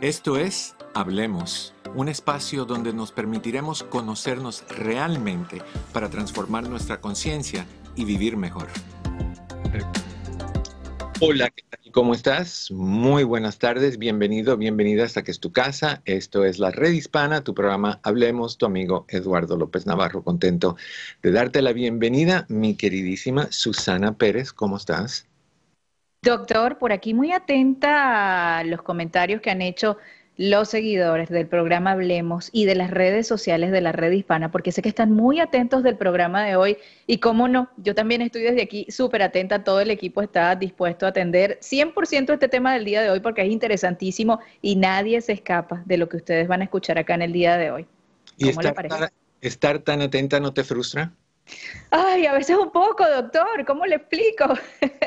Esto es Hablemos, un espacio donde nos permitiremos conocernos realmente para transformar nuestra conciencia y vivir mejor. Hola, ¿qué tal? ¿Cómo estás? Muy buenas tardes, bienvenido, bienvenida hasta que es tu casa. Esto es la Red Hispana, tu programa Hablemos, tu amigo Eduardo López Navarro. Contento de darte la bienvenida, mi queridísima Susana Pérez, ¿cómo estás? Doctor, por aquí muy atenta a los comentarios que han hecho los seguidores del programa Hablemos y de las redes sociales de la red hispana, porque sé que están muy atentos del programa de hoy y cómo no, yo también estoy desde aquí súper atenta, todo el equipo está dispuesto a atender 100% este tema del día de hoy porque es interesantísimo y nadie se escapa de lo que ustedes van a escuchar acá en el día de hoy. ¿Y estar, estar tan atenta no te frustra? Ay, a veces un poco, doctor, ¿cómo le explico?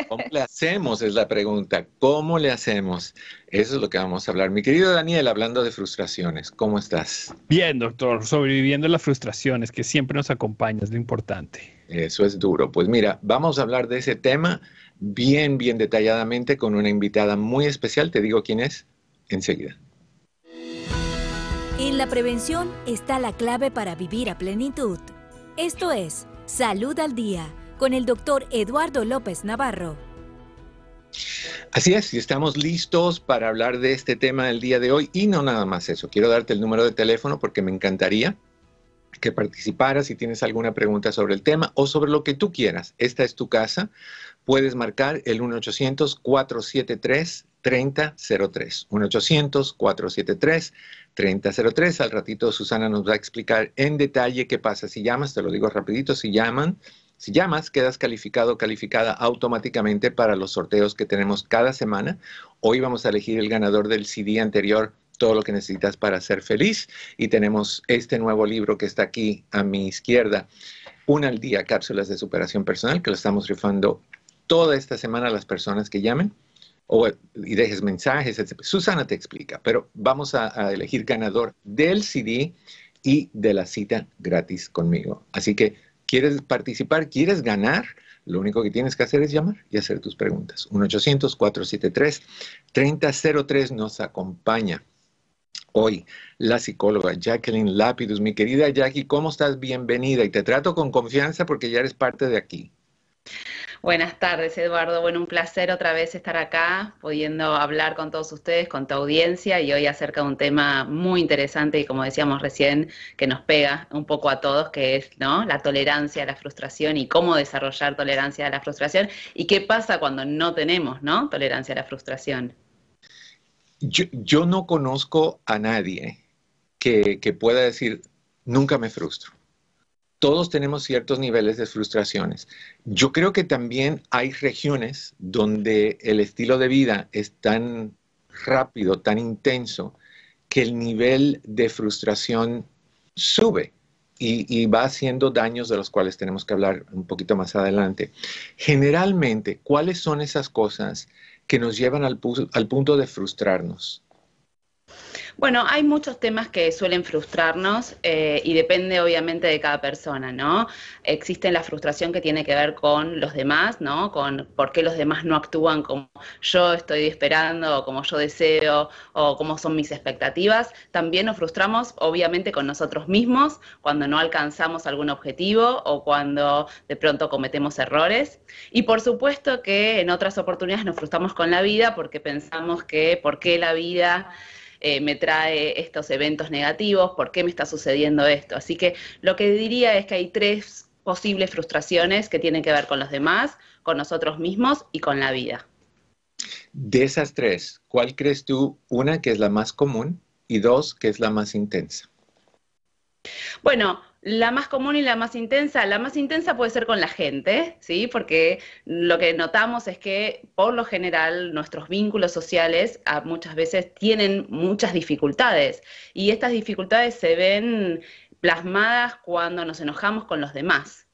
¿Cómo le hacemos? Es la pregunta. ¿Cómo le hacemos? Eso es lo que vamos a hablar. Mi querido Daniel, hablando de frustraciones, ¿cómo estás? Bien, doctor, sobreviviendo las frustraciones que siempre nos acompañan, es lo importante. Eso es duro. Pues mira, vamos a hablar de ese tema bien, bien detalladamente con una invitada muy especial. Te digo quién es enseguida. En la prevención está la clave para vivir a plenitud. Esto es Salud al Día con el doctor Eduardo López Navarro. Así es, y estamos listos para hablar de este tema del día de hoy y no nada más eso. Quiero darte el número de teléfono porque me encantaría que participaras si tienes alguna pregunta sobre el tema o sobre lo que tú quieras. Esta es tu casa. Puedes marcar el 1-800-473-3003. 1-800-473-3003. 3003. Al ratito Susana nos va a explicar en detalle qué pasa si llamas, te lo digo rapidito, si llaman, si llamas, quedas calificado o calificada automáticamente para los sorteos que tenemos cada semana. Hoy vamos a elegir el ganador del CD anterior, todo lo que necesitas para ser feliz. Y tenemos este nuevo libro que está aquí a mi izquierda, Una al día, cápsulas de superación personal, que lo estamos rifando toda esta semana a las personas que llamen o, y dejes mensajes, etc. Susana te explica, pero vamos a, elegir ganador del CD y de la cita gratis conmigo. Así que, ¿quieres participar? ¿Quieres ganar? Lo único que tienes que hacer es llamar y hacer tus preguntas. 1-800-473-3003 nos acompaña hoy la psicóloga Jacqueline Lapidus. Mi querida Jackie, ¿cómo estás? Bienvenida y te trato con confianza porque ya eres parte de aquí. Buenas tardes, Eduardo. Bueno, un placer otra vez estar acá, pudiendo hablar con todos ustedes, con tu audiencia y hoy acerca de un tema muy interesante y como decíamos recién, que nos pega un poco a todos, que es ¿no? la tolerancia a la frustración y cómo desarrollar tolerancia a la frustración y qué pasa cuando no tenemos ¿no? tolerancia a la frustración. Yo, no conozco a nadie que pueda decir, nunca me frustro todos tenemos ciertos niveles de frustraciones. Yo creo que también hay regiones donde el estilo de vida es tan rápido, tan intenso, que el nivel de frustración sube y, va haciendo daños de los cuales tenemos que hablar un poquito más adelante. Generalmente, ¿cuáles son esas cosas que nos llevan al punto de frustrarnos? Bueno, hay muchos temas que suelen frustrarnos eh, y depende obviamente de cada persona, ¿no? Existe la frustración que tiene que ver con los demás, ¿no? Con por qué los demás no actúan como yo estoy esperando o como yo deseo o como son mis expectativas. También nos frustramos obviamente con nosotros mismos cuando no alcanzamos algún objetivo o cuando de pronto cometemos errores. Y por supuesto que en otras oportunidades nos frustramos con la vida porque pensamos que por qué la vida eh, me trae estos eventos negativos, por qué me está sucediendo esto. Así que lo que diría es que hay tres posibles frustraciones que tienen que ver con los demás, con nosotros mismos y con la vida. De esas tres, ¿cuál crees tú, una que es la más común y dos que es la más intensa? Bueno, la más común y la más intensa, la más intensa puede ser con la gente, ¿sí? Porque lo que notamos es que por lo general nuestros vínculos sociales ah, muchas veces tienen muchas dificultades. Y estas dificultades se ven plasmadas cuando nos enojamos con los demás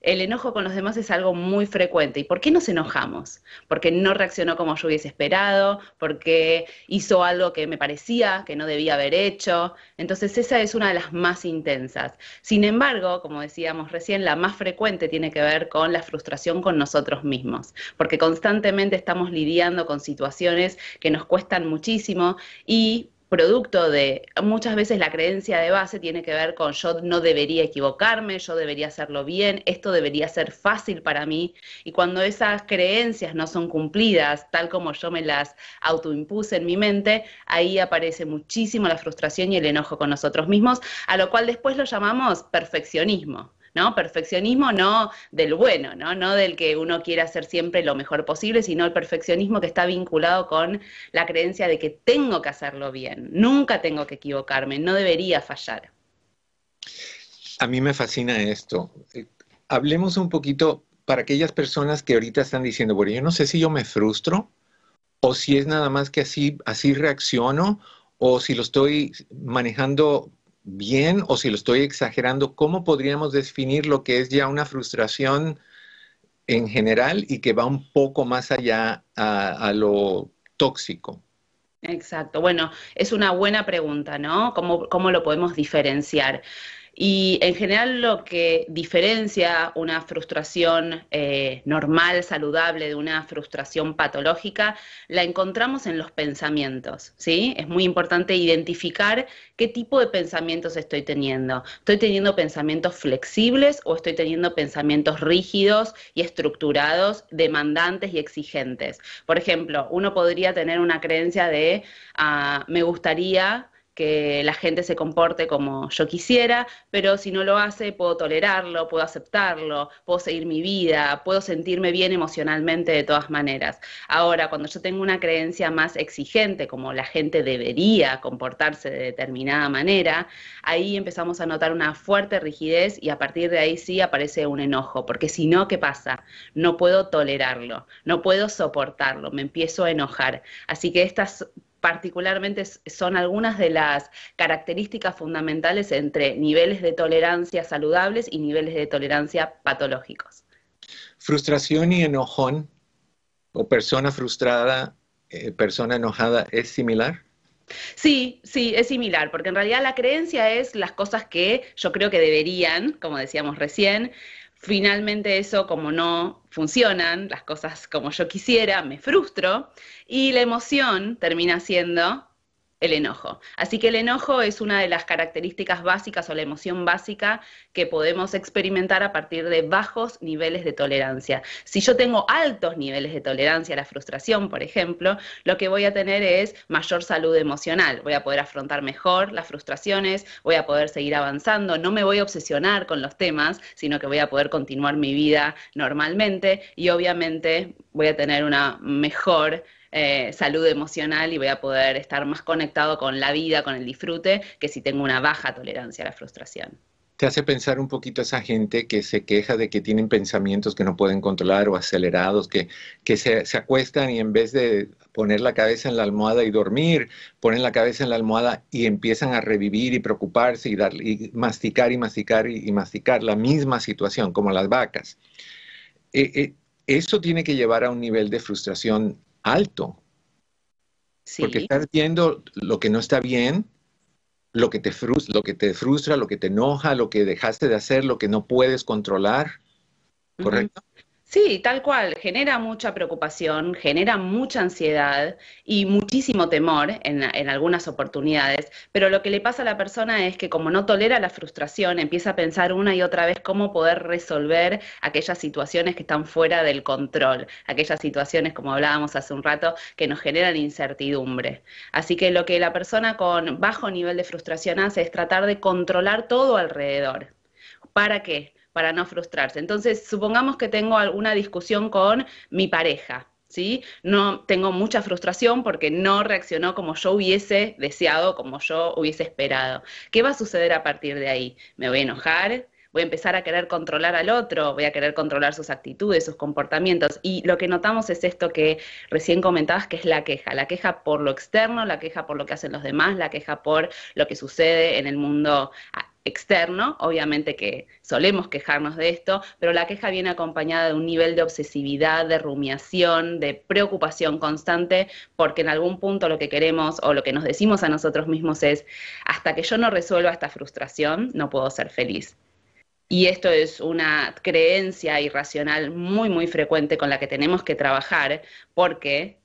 el enojo con los demás es algo muy frecuente. ¿Y por qué nos enojamos? Porque no reaccionó como yo hubiese esperado, porque hizo algo que me parecía que no debía haber hecho. Entonces esa es una de las más intensas. Sin embargo, como decíamos recién, la más frecuente tiene que ver con la frustración con nosotros mismos, porque constantemente estamos lidiando con situaciones que nos cuestan muchísimo y producto de muchas veces la creencia de base tiene que ver con yo no debería equivocarme, yo debería hacerlo bien, esto debería ser fácil para mí. Y cuando esas creencias no son cumplidas tal como yo me las autoimpuse en mi mente, ahí aparece muchísimo la frustración y el enojo con nosotros mismos, a lo cual después lo llamamos perfeccionismo. ¿No? Perfeccionismo no del bueno, ¿no? Del que uno quiere hacer siempre lo mejor posible, sino el perfeccionismo que está vinculado con la creencia de que tengo que hacerlo bien, nunca tengo que equivocarme, no debería fallar. A mí me fascina esto. Eh, hablemos un poquito para aquellas personas que ahorita están diciendo, bueno, yo no sé si yo me frustro o si es nada más que así, así reacciono o si lo estoy manejando bien o si lo estoy exagerando, ¿cómo podríamos definir lo que es ya una frustración en general y que va un poco más allá a, lo tóxico? Exacto. Bueno, es una buena pregunta, ¿no? ¿Cómo, cómo lo podemos diferenciar? Y en general lo que diferencia una frustración eh, normal, saludable, de una frustración patológica, la encontramos en los pensamientos, ¿sí? Es muy importante identificar qué tipo de pensamientos estoy teniendo. ¿Estoy teniendo pensamientos flexibles o estoy teniendo pensamientos rígidos y estructurados, demandantes y exigentes? Por ejemplo, uno podría tener una creencia de, ah, me gustaría que la gente se comporte como yo quisiera, pero si no lo hace, puedo tolerarlo, puedo aceptarlo, puedo seguir mi vida, puedo sentirme bien emocionalmente de todas maneras. Ahora, cuando yo tengo una creencia más exigente, como la gente debería comportarse de determinada manera, ahí empezamos a notar una fuerte rigidez y a partir de ahí sí aparece un enojo, porque si no, ¿qué pasa? No puedo tolerarlo, no puedo soportarlo, me empiezo a enojar. Así que estas particularmente son algunas de las características fundamentales entre niveles de tolerancia saludables y niveles de tolerancia patológicos. Frustración y enojón o persona frustrada, eh, persona enojada, ¿es similar? Sí, sí, es similar, porque en realidad la creencia es las cosas que yo creo que deberían, como decíamos recién, finalmente eso como no funcionan las cosas como yo quisiera, me frustro y la emoción termina siendo el enojo. Así que el enojo es una de las características básicas o la emoción básica que podemos experimentar a partir de bajos niveles de tolerancia. Si yo tengo altos niveles de tolerancia a la frustración, por ejemplo, lo que voy a tener es mayor salud emocional. Voy a poder afrontar mejor las frustraciones, voy a poder seguir avanzando, no me voy a obsesionar con los temas, sino que voy a poder continuar mi vida normalmente y obviamente voy a tener una mejor eh, salud emocional y voy a poder estar más conectado con la vida, con el disfrute, que si tengo una baja tolerancia a la frustración. Te hace pensar un poquito esa gente que se queja de que tienen pensamientos que no pueden controlar o acelerados, que, que se, se acuestan y en vez de poner la cabeza en la almohada y dormir, ponen la cabeza en la almohada y empiezan a revivir y preocuparse y, dar, y masticar y masticar y, masticar la misma situación, como las vacas. Eh, eh, eso tiene que llevar a un nivel de frustración alto. Porque estás viendo lo que no está bien, lo que, te frustra, lo que te frustra, lo que te enoja, lo que dejaste de hacer, lo que no puedes controlar. ¿Correcto? Sí, tal cual, genera mucha preocupación, genera mucha ansiedad y muchísimo temor en, algunas oportunidades, pero lo que le pasa a la persona es que como no tolera la frustración, empieza a pensar una y otra vez cómo poder resolver aquellas situaciones que están fuera del control, aquellas situaciones, como hablábamos hace un rato, que nos generan incertidumbre. Así que lo que la persona con bajo nivel de frustración hace es tratar de controlar todo alrededor. ¿Para qué? Para no frustrarse. Entonces, supongamos que tengo alguna discusión con mi pareja. ¿Sí? No tengo mucha frustración porque no reaccionó como yo hubiese deseado, como yo hubiese esperado. ¿Qué va a suceder a partir de ahí? ¿Me voy a enojar? voy a empezar a querer controlar al otro, voy a querer controlar sus actitudes, sus comportamientos. Y lo que notamos es esto que recién comentabas, que es la queja, la queja por lo externo, la queja por lo que hacen los demás, la queja por lo que sucede en el mundo externo, obviamente que solemos quejarnos de esto, pero la queja viene acompañada de un nivel de obsesividad, de rumiación, de preocupación constante, porque en algún punto lo que queremos o lo que nos decimos a nosotros mismos es, hasta que yo no resuelva esta frustración, no puedo ser feliz. Y esto es una creencia irracional muy, muy frecuente con la que tenemos que trabajar porque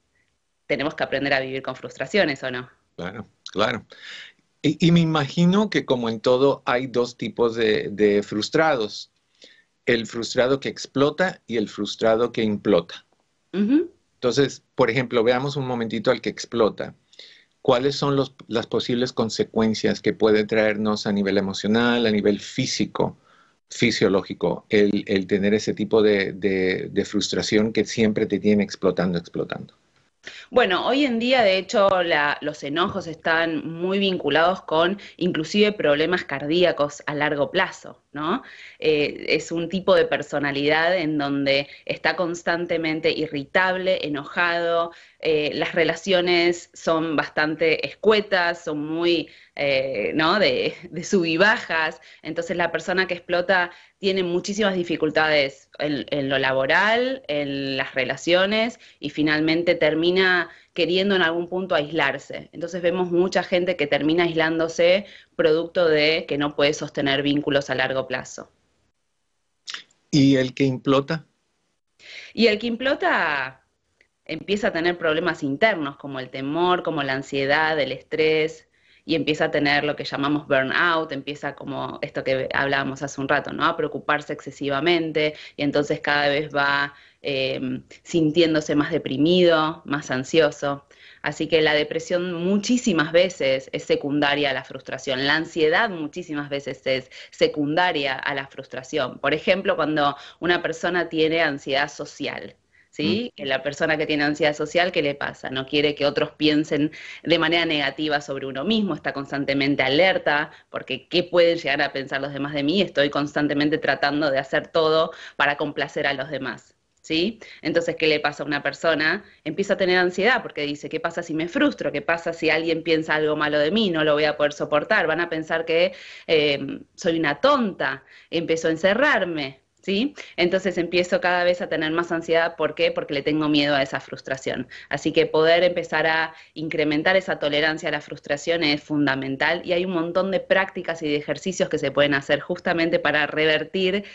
tenemos que aprender a vivir con frustraciones, ¿o no? Claro, Claro. Y, me imagino que como en todo hay dos tipos de, frustrados. El frustrado que explota y el frustrado que implota. Entonces, por ejemplo, veamos un momentito al que explota. ¿Cuáles son las posibles consecuencias que puede traernos a nivel emocional, a nivel físico, fisiológico, el, tener ese tipo de frustración que siempre te tiene explotando, explotando? Bueno, hoy en día, de hecho, los enojos están muy vinculados con inclusive problemas cardíacos a largo plazo, ¿no? Eh, es un tipo de personalidad en donde está constantemente irritable, enojado, eh, las relaciones son bastante escuetas, son muy, eh, ¿no? De, de sub y bajas, entonces la persona que explota tiene muchísimas dificultades en, lo laboral, en las relaciones y finalmente termina queriendo en algún punto aislarse. Entonces vemos mucha gente que termina aislándose producto de que no puede sostener vínculos a largo plazo. ¿Y el que implota? Y el que implota empieza a tener problemas internos como el temor, como la ansiedad, el estrés, y empieza a tener lo que llamamos burnout, empieza como esto que hablábamos hace un rato, ¿no? A preocuparse excesivamente y entonces cada vez va eh, sintiéndose más deprimido, más ansioso. Así que la depresión muchísimas veces es secundaria a la frustración. La ansiedad muchísimas veces es secundaria a la frustración. Por ejemplo, cuando una persona tiene ansiedad social. ¿Sí? Que la persona que tiene ansiedad social, ¿qué le pasa? No quiere que otros piensen de manera negativa sobre uno mismo, está constantemente alerta, porque ¿qué pueden llegar a pensar los demás de mí? Estoy constantemente tratando de hacer todo para complacer a los demás. ¿Sí? Entonces, ¿qué le pasa a una persona? Empieza a tener ansiedad porque dice, ¿qué pasa si me frustro? ¿Qué pasa si alguien piensa algo malo de mí? No lo voy a poder soportar. Van a pensar que eh, soy una tonta. Empezó a encerrarme, Entonces empiezo cada vez a tener más ansiedad. ¿Por qué? Porque le tengo miedo a esa frustración. Así que poder empezar a incrementar esa tolerancia a la frustración es fundamental y hay un montón de prácticas y de ejercicios que se pueden hacer justamente para revertir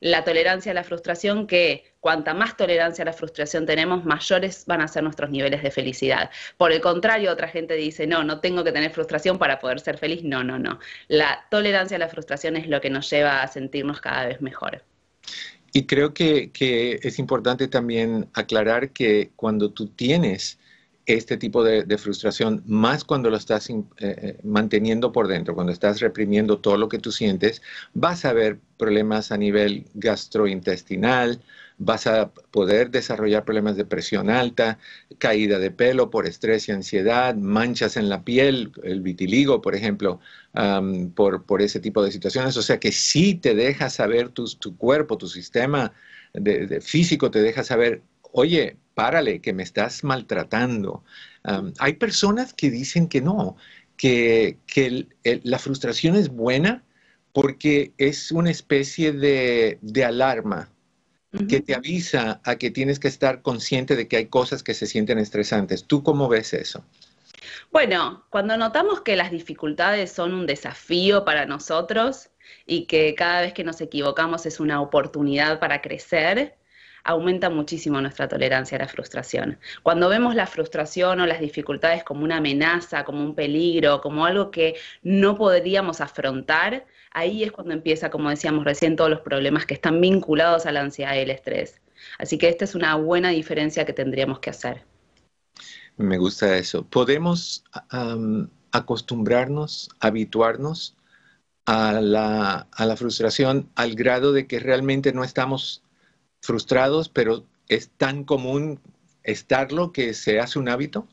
la tolerancia a la frustración, que cuanta más tolerancia a la frustración tenemos, mayores van a ser nuestros niveles de felicidad. Por el contrario, otra gente dice, no, no tengo que tener frustración para poder ser feliz. No, no, no. La tolerancia a la frustración es lo que nos lleva a sentirnos cada vez mejor. Y creo que, es importante también aclarar que cuando tú tienes este tipo de, frustración, más cuando lo estás eh, eh, manteniendo por dentro, cuando estás reprimiendo todo lo que tú sientes, vas a ver problemas a nivel gastrointestinal, vas a poder desarrollar problemas de presión alta, caída de pelo por estrés y ansiedad, manchas en la piel, el vitiligo, por ejemplo, por, ese tipo de situaciones. O sea que sí te deja saber tu, cuerpo, tu sistema físico te deja saber, oye, párale, que me estás maltratando. hay personas que dicen que no, que, la frustración es buena porque es una especie de, de alarma que te avisa a que tienes que estar consciente de que hay cosas que se sienten estresantes. ¿Tú cómo ves eso? Bueno, cuando notamos que las dificultades son un desafío para nosotros y que cada vez que nos equivocamos es una oportunidad para crecer, aumenta muchísimo nuestra tolerancia a la frustración. Cuando vemos la frustración o las dificultades como una amenaza, como un peligro, como algo que no podríamos afrontar, ahí es cuando empieza, como decíamos recién, todos los problemas que están vinculados a la ansiedad y el estrés. Así que esta es una buena diferencia que tendríamos que hacer. Me gusta eso. ¿Podemos acostumbrarnos, habituarnos a la, a la frustración al grado de que realmente no estamos frustrados, pero es tan común estarlo que se hace un hábito?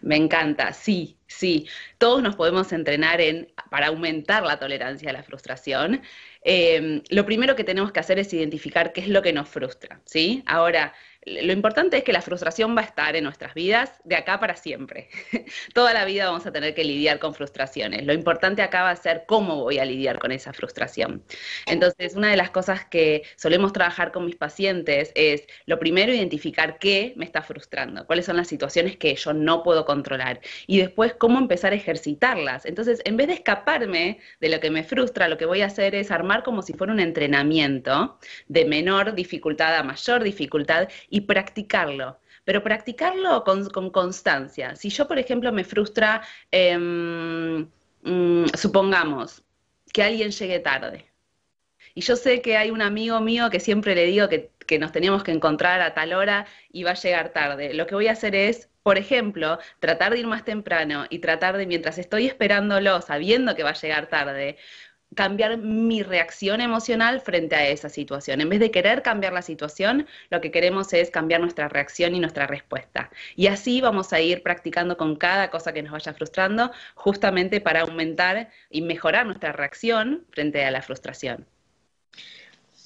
Me encanta, sí, sí. Todos nos podemos entrenar en, para aumentar la tolerancia a la frustración. Em, lo primero que tenemos que hacer es identificar qué es lo que nos frustra, ¿sí? Ahora, lo importante es que la frustración va a estar en nuestras vidas de acá para siempre. Toda la vida vamos a tener que lidiar con frustraciones. Lo importante acá va a ser cómo voy a lidiar con esa frustración. Entonces, una de las cosas que solemos trabajar con mis pacientes es, lo primero, identificar qué me está frustrando, cuáles son las situaciones que yo no puedo controlar y después cómo empezar a ejercitarlas. Entonces, en vez de escaparme de lo que me frustra, lo que voy a hacer es armar como si fuera un entrenamiento de menor dificultad a mayor dificultad y practicarlo. pero practicarlo con, constancia. Si yo, por ejemplo, me frustra, em, mm, supongamos, que alguien llegue tarde. Y yo sé que hay un amigo mío que siempre le digo que, que nos teníamos que encontrar a tal hora y va a llegar tarde. Lo que voy a hacer es por ejemplo, tratar de ir más temprano y tratar de, mientras estoy esperándolo, sabiendo que va a llegar tarde, cambiar mi reacción emocional frente a esa situación. En vez de querer cambiar la situación, lo que queremos es cambiar nuestra reacción y nuestra respuesta. Y así vamos a ir practicando con cada cosa que nos vaya frustrando, justamente para aumentar y mejorar nuestra reacción frente a la frustración.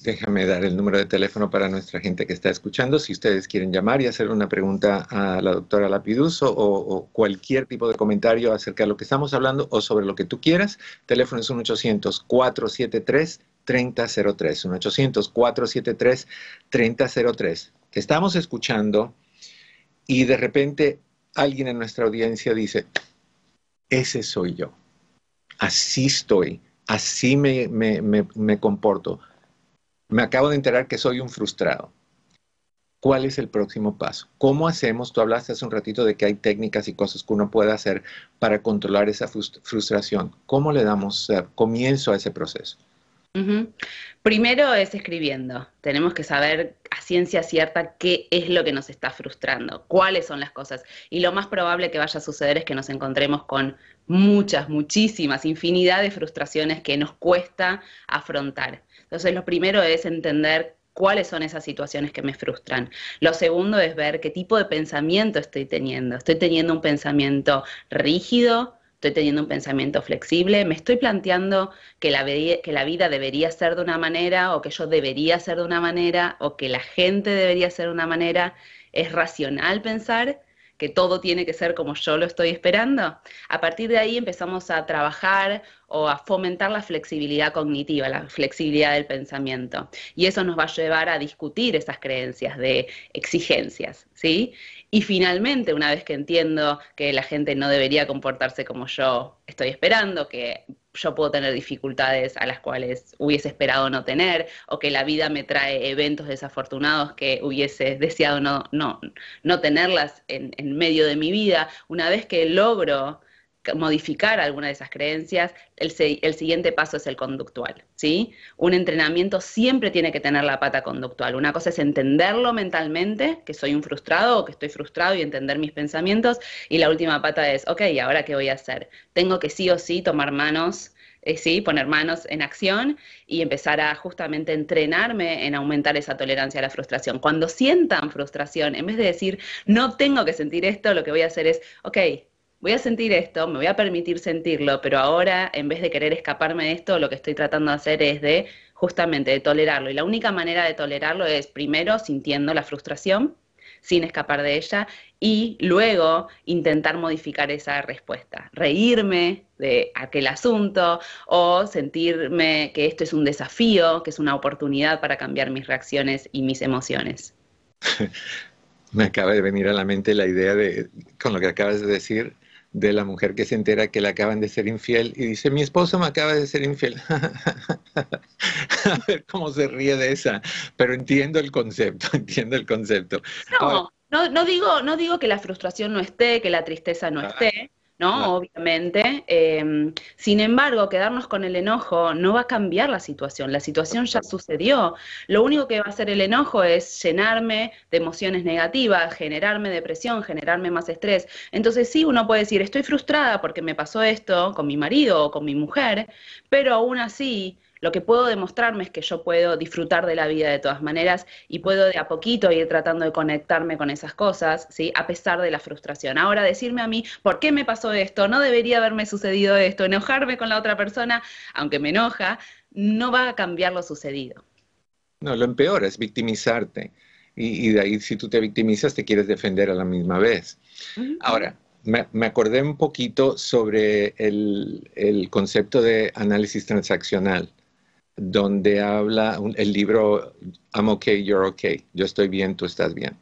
Déjame dar el número de teléfono para nuestra gente que está escuchando. Si ustedes quieren llamar y hacer una pregunta a la doctora Lapiduso o, cualquier tipo de comentario acerca de lo que estamos hablando o sobre lo que tú quieras, teléfono es 1-800-473-3003. 1-800-473-3003. Que estamos escuchando y de repente alguien en nuestra audiencia dice, ese soy yo. Así estoy, así me, me comporto me acabo de enterar que soy un frustrado. ¿Cuál es el próximo paso? ¿Cómo hacemos? Tú hablaste hace un ratito de que hay técnicas y cosas que uno puede hacer para controlar esa frustración. ¿Cómo le damos comienzo a ese proceso? Primero es escribiendo. Tenemos que saber a ciencia cierta qué es lo que nos está frustrando, cuáles son las cosas. Y lo más probable que vaya a suceder es que nos encontremos con muchas, muchísimas, infinidad de frustraciones que nos cuesta afrontar. Entonces, lo primero es entender cuáles son esas situaciones que me frustran. Lo segundo es ver qué tipo de pensamiento estoy teniendo. Estoy teniendo un pensamiento rígido, estoy teniendo un pensamiento flexible, me estoy planteando que la, que la vida debería ser de una manera o que yo debería ser de una manera o que la gente debería ser de una manera. ¿Es racional pensar? Que todo tiene que ser como yo lo estoy esperando. A partir de ahí empezamos a trabajar o a fomentar la flexibilidad cognitiva, la flexibilidad del pensamiento. Y eso nos va a llevar a discutir esas creencias de exigencias, ¿sí? Y finalmente, una vez que entiendo que la gente no debería comportarse como yo estoy esperando, que yo puedo tener dificultades a las cuales hubiese esperado no tener, o que la vida me trae eventos desafortunados que hubiese deseado no, no, no tenerlas en, en medio de mi vida, una vez que logro modificar alguna de esas creencias, el, el, siguiente paso es el conductual, ¿sí? Un entrenamiento siempre tiene que tener la pata conductual. Una cosa es entenderlo mentalmente, que soy un frustrado o que estoy frustrado y entender mis pensamientos, y la última pata es, ok, ¿ahora qué voy a hacer? Tengo que sí o sí tomar manos eh, sí, poner manos en acción y empezar a justamente entrenarme en aumentar esa tolerancia a la frustración. Cuando sientan frustración, en vez de decir, no tengo que sentir esto, lo que voy a hacer es, ok, voy a sentir esto, me voy a permitir sentirlo, pero ahora, en vez de querer escaparme de esto, lo que estoy tratando de hacer es de justamente de tolerarlo. Y la única manera de tolerarlo es primero sintiendo la frustración, sin escapar de ella, y luego intentar modificar esa respuesta, reírme de aquel asunto o sentirme que esto es un desafío, que es una oportunidad para cambiar mis reacciones y mis emociones. Me acaba de venir a la mente la idea de, con lo que acabas de decir, de la mujer que se entera que le acaban de ser infiel y dice, mi esposo me acaba de ser infiel. a ver cómo se ríe de esa, pero entiendo el concepto, entiendo el concepto. No, no, no, digo, no digo que la frustración no esté, que la tristeza no esté, ¿no? Obviamente. Em, sin embargo, quedarnos con el enojo no va a cambiar la situación. La situación ya sucedió. Lo único que va a hacer el enojo es llenarme de emociones negativas, generarme depresión, generarme más estrés. Entonces sí, uno puede decir, estoy frustrada porque me pasó esto con mi marido o con mi mujer, pero aún así lo que puedo demostrarme es que yo puedo disfrutar de la vida de todas maneras y puedo de a poquito ir tratando de conectarme con esas cosas, ¿sí? A pesar de la frustración. Ahora decirme a mí, ¿por qué me pasó esto? No debería haberme sucedido esto. Enojarme con la otra persona, aunque me enoja, no va a cambiar lo sucedido. No, lo empeora es victimizarte. Y, de ahí, si tú te victimizas, te quieres defender a la misma vez. Ahora, me, acordé un poquito sobre el concepto de análisis transaccional donde habla el libro I'm okay, you're okay. Yo estoy bien, tú estás bien.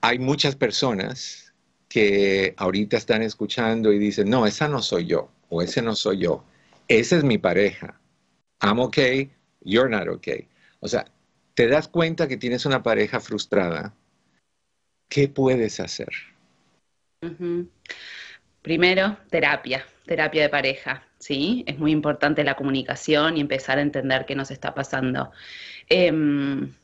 Hay muchas personas que ahorita están escuchando y dicen, no, esa no soy yo o ese no soy yo. Esa es mi pareja. I'm okay, you're not okay. O sea, te das cuenta que tienes una pareja frustrada ¿qué puedes hacer? Primero, terapia, terapia de pareja, ¿sí? Es muy importante la comunicación y empezar a entender qué nos está pasando. Em,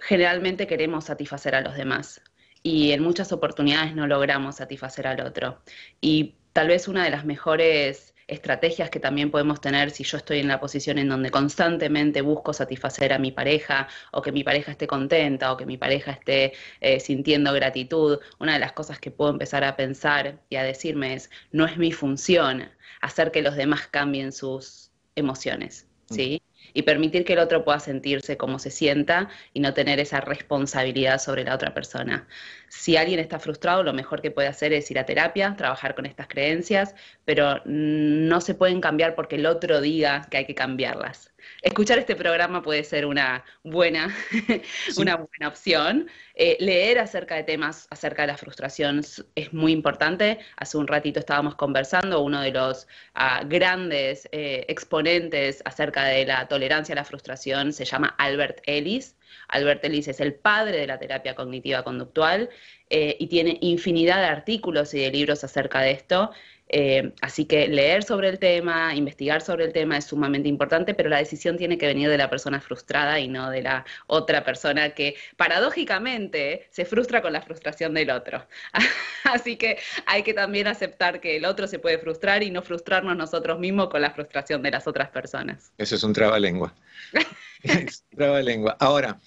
generalmente queremos satisfacer a los demás y en muchas oportunidades no logramos satisfacer al otro. Y tal vez una de las mejores estrategias que también podemos tener si yo estoy en la posición en donde constantemente busco satisfacer a mi pareja o que mi pareja esté contenta o que mi pareja esté eh, sintiendo gratitud. Una de las cosas que puedo empezar a pensar y a decirme es, no es mi función hacer que los demás cambien sus emociones, ¿sí? Y permitir que el otro pueda sentirse como se sienta y no tener esa responsabilidad sobre la otra persona. Si alguien está frustrado, lo mejor que puede hacer es ir a terapia, trabajar con estas creencias, pero no se pueden cambiar porque el otro diga que hay que cambiarlas escuchar este programa puede ser una buena, una buena opción. Eh, leer acerca de temas acerca de la frustración es muy importante. Hace un ratito estábamos conversando, uno de los ah, grandes eh, exponentes acerca de la tolerancia a la frustración se llama Albert Ellis. Albert Ellis es el padre de la terapia cognitiva conductual eh, y tiene infinidad de artículos y de libros acerca de esto. Eh, así que leer sobre el tema, investigar sobre el tema es sumamente importante, pero la decisión tiene que venir de la persona frustrada y no de la otra persona que paradójicamente se frustra con la frustración del otro. así que hay que también aceptar que el otro se puede frustrar y no frustrarnos nosotros mismos con la frustración de las otras personas. Eso es un trabalengua. es un trabalengua. Ahora,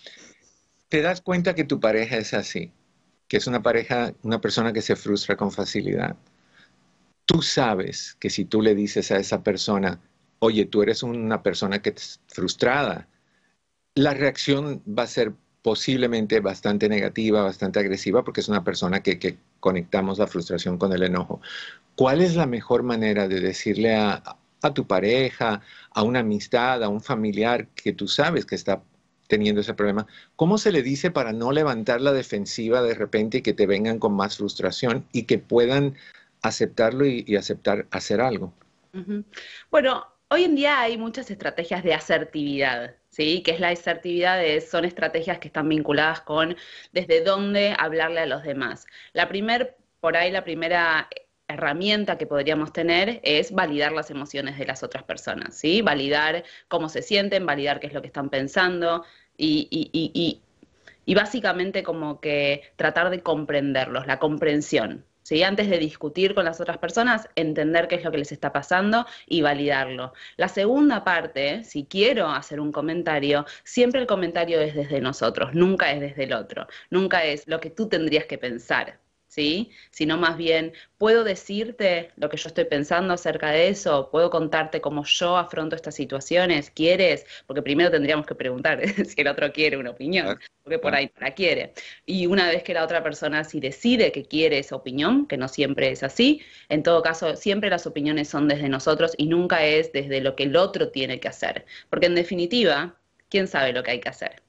¿te das cuenta que tu pareja es así? Que es una pareja, una persona que se frustra con facilidad tú sabes que si tú le dices a esa persona, oye, tú eres una persona que es frustrada, la reacción va a ser posiblemente bastante negativa, bastante agresiva, porque es una persona que, conectamos la frustración con el enojo. ¿Cuál es la mejor manera de decirle a, a tu pareja, a una amistad, a un familiar que tú sabes que está teniendo ese problema, ¿cómo se le dice para no levantar la defensiva de repente y que te vengan con más frustración y que puedan aceptarlo y, aceptar hacer algo. Bueno, hoy en día hay muchas estrategias de asertividad, ¿sí? Que es la asertividad, son estrategias que están vinculadas con desde dónde hablarle a los demás. La primer, por ahí la primera herramienta que podríamos tener es validar las emociones de las otras personas, ¿sí? Validar cómo se sienten, validar qué es lo que están pensando y, y, y básicamente como que tratar de comprenderlos, la comprensión, antes de discutir con las otras personas, entender qué es lo que les está pasando y validarlo. La segunda parte, si quiero hacer un comentario, siempre el comentario es desde nosotros, nunca es desde el otro, nunca es lo que tú tendrías que pensar. ¿Sí? Sino más bien, ¿puedo decirte lo que yo estoy pensando acerca de eso? ¿Puedo contarte cómo yo afronto estas situaciones? ¿Quieres? Porque primero tendríamos que preguntar si el otro quiere una opinión, porque por ahí no la quiere. Y una vez que la otra persona si decide que quiere esa opinión, que no siempre es así, en todo caso, siempre las opiniones son desde nosotros y nunca es desde lo que el otro tiene que hacer. Porque en definitiva, ¿quién sabe lo que hay que hacer?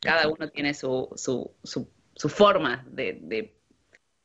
Cada uno tiene su, su, su, forma de, de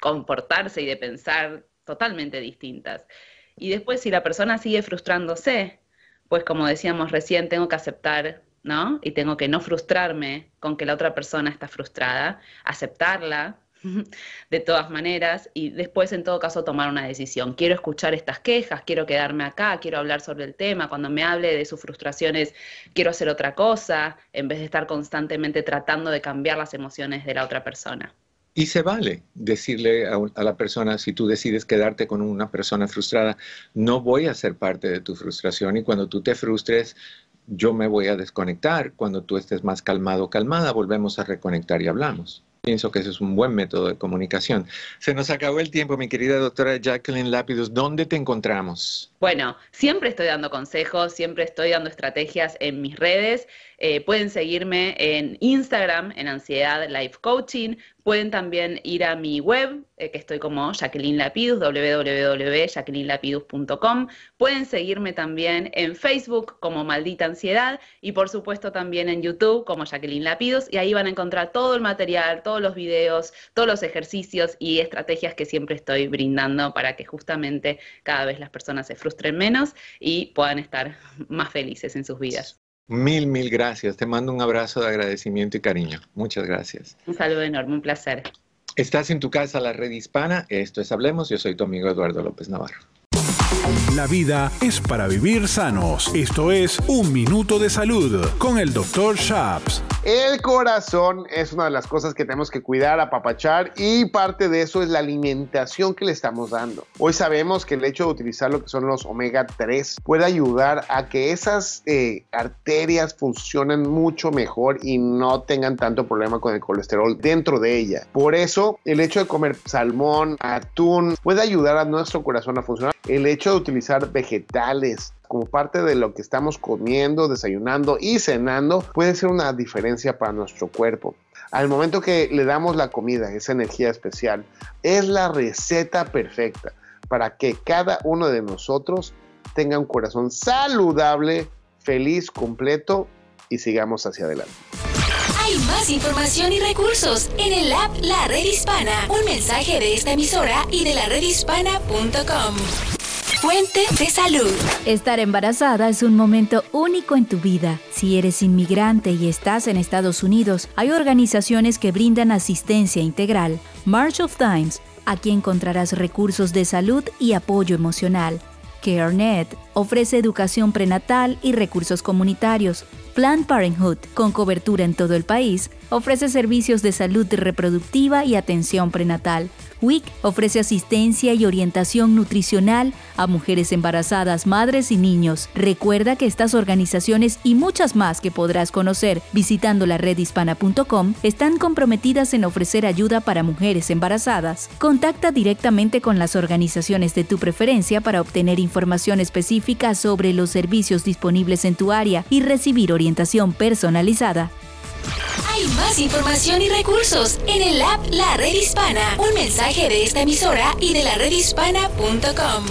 comportarse y de pensar totalmente distintas. Y después si la persona sigue frustrándose, pues como decíamos recién, tengo que aceptar, ¿no? Y tengo que no frustrarme con que la otra persona está frustrada, aceptarla de todas maneras y después en todo caso tomar una decisión. Quiero escuchar estas quejas, quiero quedarme acá, quiero hablar sobre el tema, cuando me hable de sus frustraciones quiero hacer otra cosa en vez de estar constantemente tratando de cambiar las emociones de la otra persona. Y se vale decirle a, la persona, si tú decides quedarte con una persona frustrada, no voy a ser parte de tu frustración y cuando tú te frustres, yo me voy a desconectar. Cuando tú estés más calmado o calmada, volvemos a reconectar y hablamos. Pienso que ese es un buen método de comunicación. Se nos acabó el tiempo, mi querida doctora Jacqueline Lapidus. ¿Dónde te encontramos? Bueno, siempre estoy dando consejos, siempre estoy dando estrategias en mis redes. Eh, pueden seguirme en Instagram, en Ansiedad Life Coaching. Pueden también ir a mi web, eh, que estoy como Jacqueline Lapidus, www.jacquelinelapidus.com. Pueden seguirme también en Facebook como Maldita Ansiedad y por supuesto también en YouTube como Jacqueline Lapidus y ahí van a encontrar todo el material, todos los videos, todos los ejercicios y estrategias que siempre estoy brindando para que justamente cada vez las personas se frustren menos y puedan estar más felices en sus vidas. Mil, mil gracias. Te mando un abrazo de agradecimiento y cariño. Muchas gracias. Un saludo enorme, un placer. Estás en tu casa, la red hispana. Esto es Hablemos. Yo soy tu amigo Eduardo López Navarro. La vida es para vivir sanos. Esto es Un Minuto de Salud con el Dr. Shaps. El corazón es una de las cosas que tenemos que cuidar, apapachar y parte de eso es la alimentación que le estamos dando. Hoy sabemos que el hecho de utilizar lo que son los omega 3 puede ayudar a que esas eh, arterias funcionen mucho mejor y no tengan tanto problema con el colesterol dentro de ella. Por eso el hecho de comer salmón, atún puede ayudar a nuestro corazón a funcionar. El hecho de utilizar vegetales como parte de lo que estamos comiendo, desayunando y cenando puede ser una diferencia para nuestro cuerpo. Al momento que le damos la comida, esa energía especial, es la receta perfecta para que cada uno de nosotros tenga un corazón saludable, feliz, completo y sigamos hacia adelante. Hay más información y recursos en el app La Red Hispana. Un mensaje de esta emisora y de la redhispana.com. Fuente de salud. Estar embarazada es un momento único en tu vida. Si eres inmigrante y estás en Estados Unidos, hay organizaciones que brindan asistencia integral. March of Times, aquí encontrarás recursos de salud y apoyo emocional. CareNet ofrece educación prenatal y recursos comunitarios. Planned Parenthood, con cobertura en todo el país, ofrece servicios de salud reproductiva y atención prenatal. WIC ofrece asistencia y orientación nutricional a mujeres embarazadas, madres y niños. Recuerda que estas organizaciones y muchas más que podrás conocer visitando la redhispana.com están comprometidas en ofrecer ayuda para mujeres embarazadas. Contacta directamente con las organizaciones de tu preferencia para obtener información específica sobre los servicios disponibles en tu área y recibir orientación personalizada. Hay más información y recursos en el app La Red Hispana. Un mensaje de esta emisora y de la redhispana.com.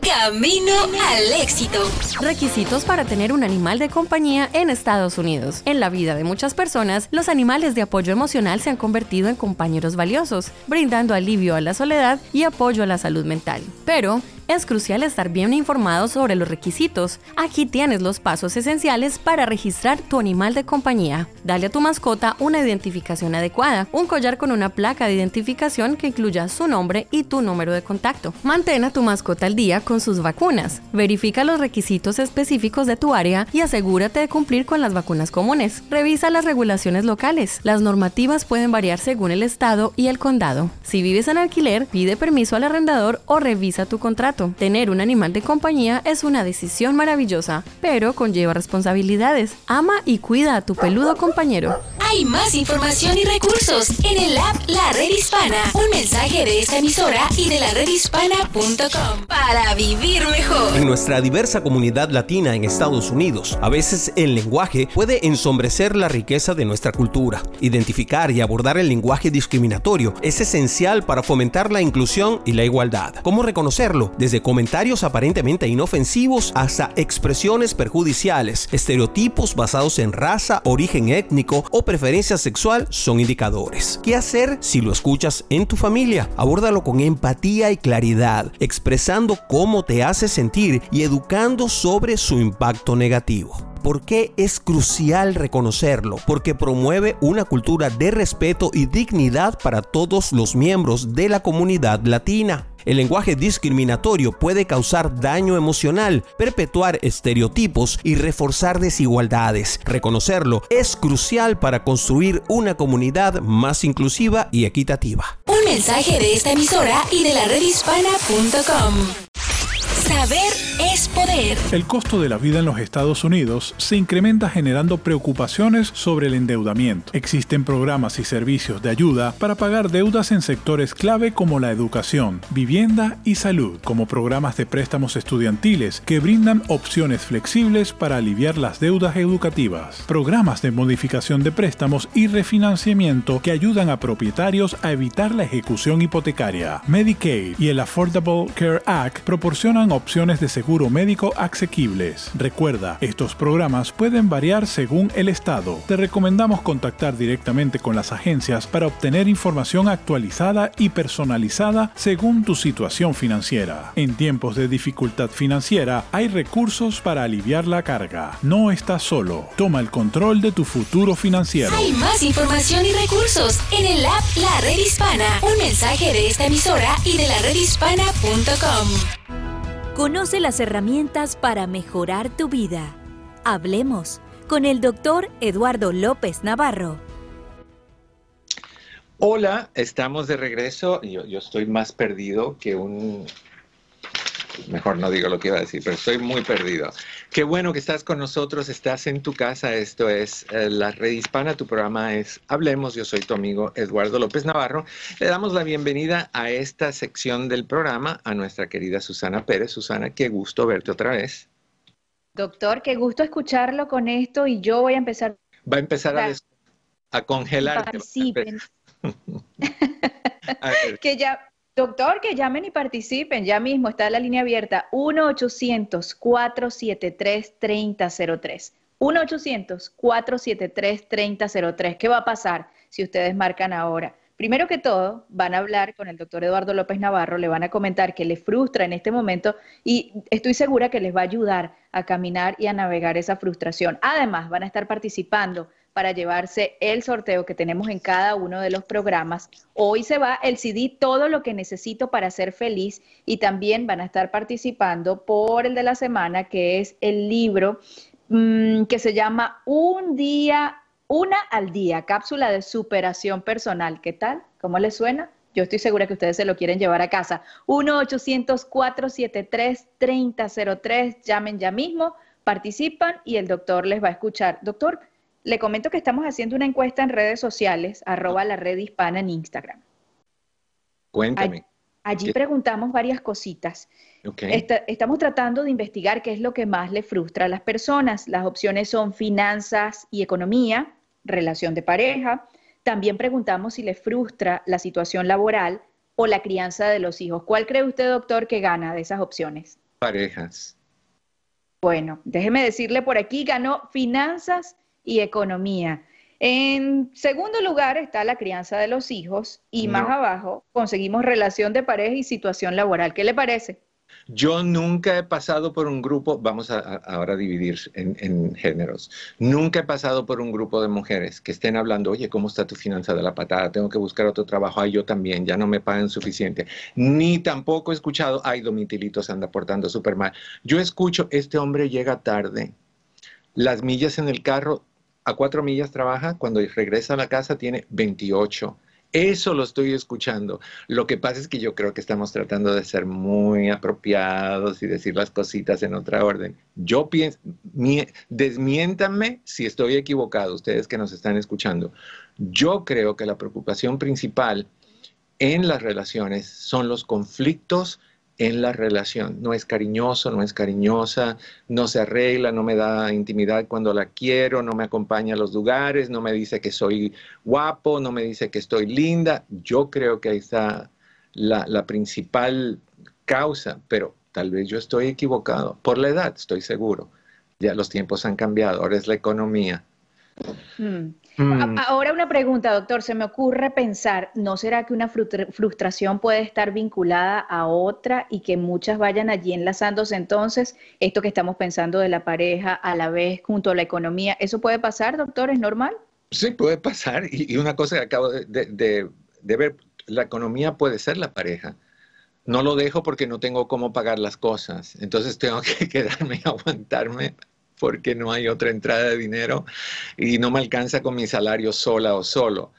Camino al éxito. Requisitos para tener un animal de compañía en Estados Unidos. En la vida de muchas personas, los animales de apoyo emocional se han convertido en compañeros valiosos, brindando alivio a la soledad y apoyo a la salud mental. Pero, es crucial estar bien informado sobre los requisitos. Aquí tienes los pasos esenciales para registrar tu animal de compañía. Dale a tu mascota una identificación adecuada, un collar con una placa de identificación que incluya su nombre y tu número de contacto. Mantén a tu mascota al día con sus vacunas. Verifica los requisitos específicos de tu área y asegúrate de cumplir con las vacunas comunes. Revisa las regulaciones locales. Las normativas pueden variar según el estado y el condado. Si vives en alquiler, pide permiso al arrendador o revisa tu contrato. Tener un animal de compañía es una decisión maravillosa, pero conlleva responsabilidades. Ama y cuida a tu peludo compañero. Hay más información y recursos en el app La Red Hispana. Un mensaje de esta emisora y de la redhispana.com para vivir mejor. En nuestra diversa comunidad latina en Estados Unidos, a veces el lenguaje puede ensombrecer la riqueza de nuestra cultura. Identificar y abordar el lenguaje discriminatorio es esencial para fomentar la inclusión y la igualdad. ¿Cómo reconocerlo? Desde comentarios aparentemente inofensivos hasta expresiones perjudiciales, estereotipos basados en raza, origen étnico o preferencia sexual son indicadores. ¿Qué hacer si lo escuchas en tu familia? Abórdalo con empatía y claridad, expresando cómo te hace sentir y educando sobre su impacto negativo. ¿Por qué es crucial reconocerlo? Porque promueve una cultura de respeto y dignidad para todos los miembros de la comunidad latina. El lenguaje discriminatorio puede causar daño emocional, perpetuar estereotipos y reforzar desigualdades. Reconocerlo es crucial para construir una comunidad más inclusiva y equitativa. Un mensaje de esta emisora y de la redhispana.com. El costo de la vida en los Estados Unidos se incrementa generando preocupaciones sobre el endeudamiento. Existen programas y servicios de ayuda para pagar deudas en sectores clave como la educación, vivienda y salud, como programas de préstamos estudiantiles que brindan opciones flexibles para aliviar las deudas educativas, programas de modificación de préstamos y refinanciamiento que ayudan a propietarios a evitar la ejecución hipotecaria. Medicaid y el Affordable Care Act proporcionan opciones opciones de seguro médico asequibles. Recuerda, estos programas pueden variar según el estado. Te recomendamos contactar directamente con las agencias para obtener información actualizada y personalizada según tu situación financiera. En tiempos de dificultad financiera hay recursos para aliviar la carga. No estás solo. Toma el control de tu futuro financiero. Hay más información y recursos en el app La Red Hispana. Un mensaje de esta emisora y de la redhispana.com. Conoce las herramientas para mejorar tu vida. Hablemos con el doctor Eduardo López Navarro. Hola, estamos de regreso. Yo, yo estoy más perdido que un mejor no digo lo que iba a decir, pero estoy muy perdido. Qué bueno que estás con nosotros, estás en tu casa, esto es eh, La Red Hispana, tu programa es Hablemos, yo soy tu amigo Eduardo López Navarro. Le damos la bienvenida a esta sección del programa a nuestra querida Susana Pérez. Susana, qué gusto verte otra vez. Doctor, qué gusto escucharlo con esto y yo voy a empezar. Va a empezar a, a congelar. Participen. que ya Doctor, que llamen y participen. Ya mismo está la línea abierta 1-800-473-3003. 1-800-473-3003. ¿Qué va a pasar si ustedes marcan ahora? Primero que todo, van a hablar con el doctor Eduardo López Navarro, le van a comentar que le frustra en este momento y estoy segura que les va a ayudar a caminar y a navegar esa frustración. Además, van a estar participando para llevarse el sorteo que tenemos en cada uno de los programas. Hoy se va el CD Todo lo que necesito para ser feliz y también van a estar participando por el de la semana, que es el libro mm, que se llama Un día, una al día, cápsula de superación personal. ¿Qué tal? ¿Cómo les suena? Yo estoy segura que ustedes se lo quieren llevar a casa. 1-800-473-3003. Llamen ya mismo, participan y el doctor les va a escuchar. Doctor, le comento que estamos haciendo una encuesta en redes sociales, arroba la red hispana en Instagram. Cuéntame. Allí, preguntamos varias cositas. estamos tratando de investigar qué es lo que más le frustra a las personas. Las opciones son finanzas y economía, relación de pareja. También preguntamos si le frustra la situación laboral o la crianza de los hijos. ¿Cuál cree usted, doctor, que gana de esas opciones? Parejas. Bueno, déjeme decirle por aquí, ganó finanzas y economía. En segundo lugar está la crianza de los hijos y más abajo conseguimos relación de pareja y situación laboral. ¿Qué le parece? Yo nunca he pasado por un grupo, vamos a, ahora dividir en, géneros, nunca he pasado por un grupo de mujeres que estén hablando, oye, ¿cómo está tu finanza de la patada? Tengo que buscar otro trabajo, ay, yo también, ya no me pagan suficiente. Ni tampoco he escuchado, ay, Domitilito se anda portando súper mal. Yo escucho, este hombre llega tarde, las millas en el carro a cuatro millas trabaja, cuando regresa a la casa tiene 28. Eso lo estoy escuchando. Lo que pasa es que yo creo que estamos tratando de ser muy apropiados y decir las cositas en otra orden. Yo pienso, desmiéntanme si estoy equivocado, ustedes que nos están escuchando. Yo creo que la preocupación principal en las relaciones son los conflictos en la relación. No es cariñoso, no es cariñosa, no se arregla, no me da intimidad cuando la quiero, no me acompaña a los lugares, no me dice que soy guapo, no me dice que estoy linda. Yo creo que ahí está la, principal causa, pero tal vez yo estoy equivocado. Por la edad, estoy seguro. Ya los tiempos han cambiado, ahora es la economía. Hmm. Mm. Ahora una pregunta, doctor. Se me ocurre pensar, ¿no será que una frustración puede estar vinculada a otra y que muchas vayan allí enlazándose entonces? Esto que estamos pensando de la pareja a la vez junto a la economía, ¿eso puede pasar, doctor? ¿Es normal? Sí, puede pasar. Y, una cosa que acabo de, ver, la economía puede ser la pareja no lo dejo porque no tengo cómo pagar las cosas. Entonces tengo que quedarme y aguantarme porque no hay otra entrada de dinero y no me alcanza con mi salario sola o solo.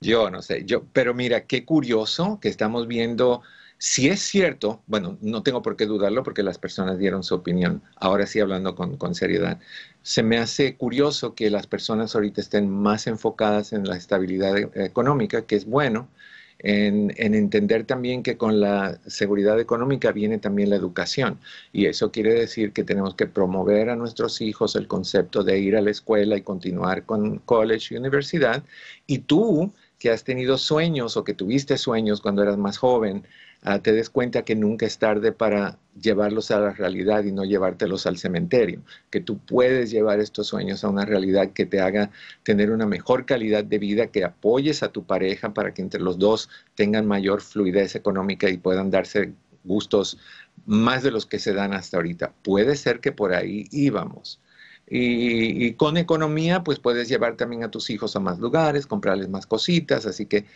Yo no sé, yo, pero mira, qué curioso que estamos viendo, si es cierto, bueno, no tengo por qué dudarlo porque las personas dieron su opinión, ahora sí hablando con, con seriedad, se me hace curioso que las personas ahorita estén más enfocadas en la estabilidad económica, que es bueno, en, entender también que con la seguridad económica viene también la educación. Y eso quiere decir que tenemos que promover a nuestros hijos el concepto de ir a la escuela y continuar con college y universidad. Y tú, que has tenido sueños o que tuviste sueños cuando eras más joven, te des cuenta que nunca es tarde para llevarlos a la realidad y no llevártelos al cementerio, que tú puedes llevar estos sueños a una realidad que te haga tener una mejor calidad de vida, que apoyes a tu pareja para que entre los dos tengan mayor fluidez económica y puedan darse gustos más de los que se dan hasta ahorita. Puede ser que por ahí íbamos. Y, con economía, pues puedes llevar también a tus hijos a más lugares, comprarles más cositas, así que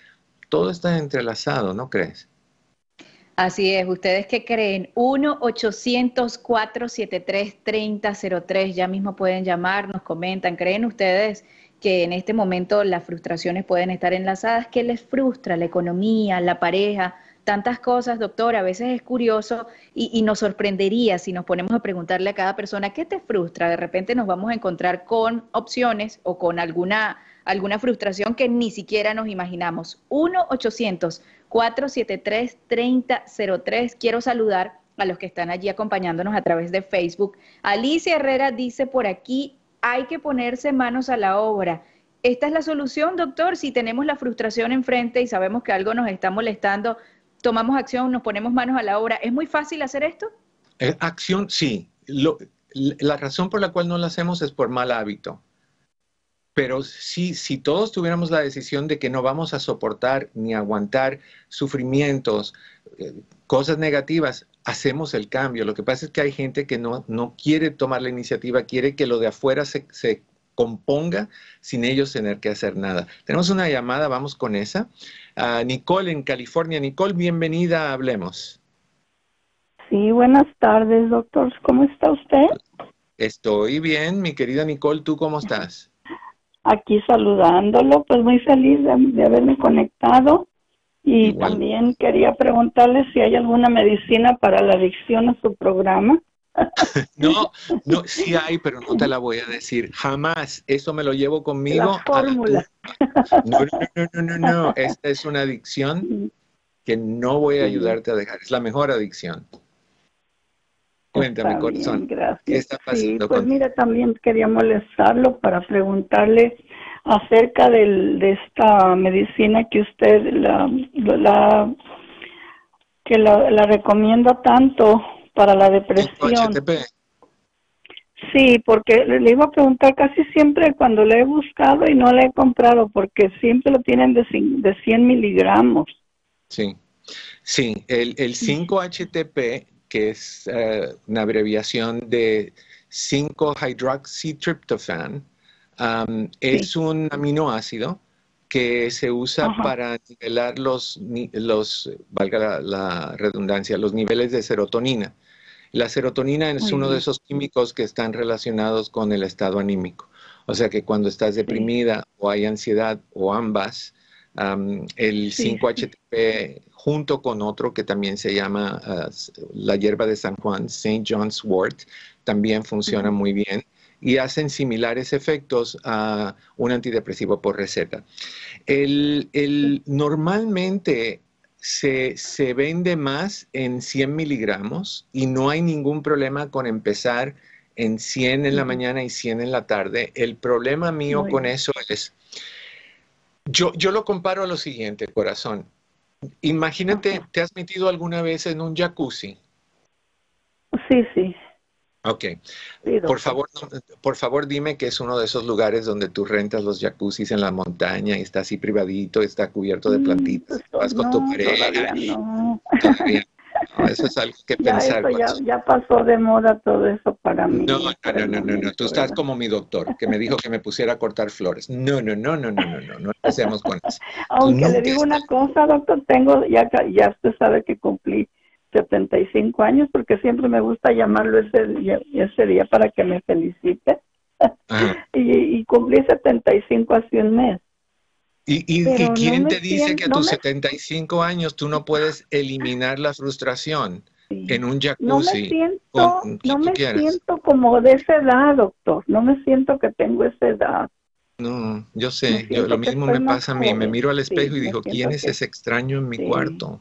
todo está entrelazado, ¿no crees? Así es, ¿ustedes qué creen? 1-800-473-3003, ya mismo pueden llamar, nos comentan, ¿creen ustedes que en este momento las frustraciones pueden estar enlazadas? ¿Qué les frustra? ¿La economía, la pareja? tantas cosas, doctor, a veces es curioso y, nos sorprendería si nos ponemos a preguntarle a cada persona, ¿qué te frustra? De repente nos vamos a encontrar con opciones o con alguna, alguna frustración que ni siquiera nos imaginamos. 1-800-473-3003. Quiero saludar a los que están allí acompañándonos a través de Facebook. Alicia Herrera dice por aquí, hay que ponerse manos a la obra. Esta es la solución, doctor. Si tenemos la frustración enfrente y sabemos que algo nos está molestando, tomamos acción, nos ponemos manos a la obra. ¿Es muy fácil hacer esto? Eh, acción, sí. la razón por la cual no lo hacemos es por mal hábito. Pero sí, si todos tuviéramos la decisión de que no vamos a soportar ni aguantar sufrimientos, eh, cosas negativas, hacemos el cambio. Lo que pasa es que hay gente que no, no quiere tomar la iniciativa, quiere que lo de afuera se, se componga sin ellos tener que hacer nada. Tenemos una llamada, vamos con esa. Nicole en California. Nicole, bienvenida Hablemos. Sí, buenas tardes, doctor. ¿Cómo está usted? Estoy bien, mi querida Nicole. ¿Tú cómo estás? Aquí saludándolo, pues muy feliz de, haberme conectado. Y también quería preguntarle si hay alguna medicina para la adicción a su programa. No, no, sí hay, pero no te la voy a decir. Jamás. Eso me lo llevo conmigo. La fórmula. No, no, no, no, no, Esta es una adicción que no voy a ayudarte a dejar. Es la mejor adicción. Cuéntame, corazón. gracias. ¿Qué está pasando? pues mira, también quería molestarlo para preguntarle acerca del, de esta medicina que usted la, la que la, la recomienda tanto para la depresión. Sí, porque le iba a preguntar casi siempre cuando le he buscado y no le he comprado, porque siempre lo tienen de, de 100 miligramos. Sí, sí, el, el 5-HTP, que es eh, una abreviación de 5-hydroxytryptophan, es un aminoácido que se usa para nivelar los, los valga la, redundancia, los niveles de serotonina. La serotonina es uno de esos químicos que están relacionados con el estado anímico. O sea que cuando estás deprimida o hay ansiedad o ambas, el 5-HTP junto con otro que también se llama ah, la hierba de San Juan, St. John's wort, también funciona muy bien y hacen similares efectos a un antidepresivo por receta. El, normalmente se, vende más en 100 miligramos y no hay ningún problema con empezar en 100 en la mañana y 100 en la tarde. El problema mío con eso es, yo, yo lo comparo a lo siguiente, corazón. Imagínate, ¿te has metido alguna vez en un jacuzzi? Sí, sí. Ok. por favor, por favor, dime que es uno de esos lugares donde tú rentas los jacuzzis en la montaña y está así privadito, está cubierto de mm, plantitas, vas con tu pareja. No. Eso es algo que pensar. ya, pasó de moda todo eso para mí. No, no, no, no, no, Tú estás como mi doctor, que me dijo que me pusiera a cortar flores. No, no, no, no, no, no, no, no hacemos con eso. Aunque le digo una cosa, doctor, tengo, ya, ya usted sabe que cumplí 75 años, porque siempre me gusta llamarlo ese día, ese día para que me felicite. y, y, cumplí 75 hace un mes. ¿Y, y, quién te dice que a tus 75 años tú no puedes eliminar la frustración en un jacuzzi? No me siento, no me siento como de esa edad, doctor. No me siento que tengo esa edad. No, yo sé, yo, lo mismo me pasa a mí. Me miro al espejo y digo, ¿quién es ese extraño en mi cuarto?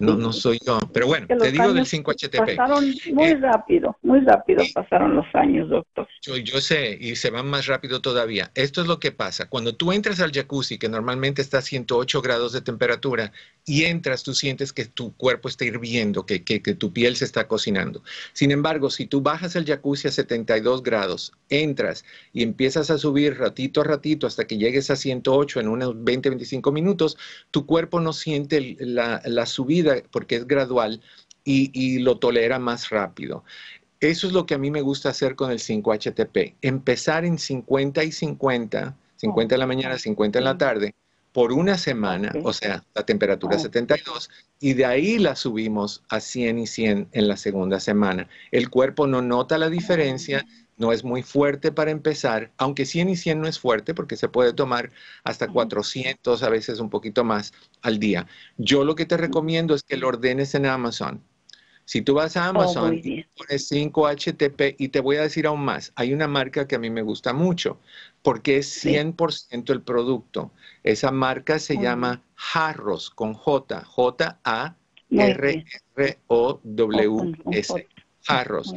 No, no soy yo. Pero bueno, te digo del 5-HTP. Pasaron muy eh, rápido, muy rápido pasaron los años, doctor. Yo, yo, sé, y se van más rápido todavía. Esto es lo que pasa. Cuando tú entras al jacuzzi, que normalmente está a 108 grados de temperatura, y entras, tú sientes que tu cuerpo está hirviendo, que, que, tu piel se está cocinando. Sin embargo, si tú bajas el jacuzzi a 72 grados, entras y empiezas a subir ratito a ratito hasta que llegues a 108 en unos 20, 25 minutos, tu cuerpo no siente la, la subida porque es gradual y, y lo tolera más rápido. Eso es lo que a mí me gusta hacer con el 5-HTP. Empezar en 50 y 50, 50 en la mañana, 50 en la tarde, por una semana, o sea, la temperatura 72, y de ahí la subimos a 100 y 100 en la segunda semana. El cuerpo no nota la diferencia, no es muy fuerte para empezar, aunque 100 y 100 no es fuerte porque se puede tomar hasta 400, a veces un poquito más al día. Yo lo que te recomiendo es que lo ordenes en Amazon. Si tú vas a oh, Amazon, pones 5HTP y te voy a decir aún más, hay una marca que a mí me gusta mucho porque es 100% el producto. Esa marca se llama Jarros con J, J-A-R-R-O-W-S. Jarros.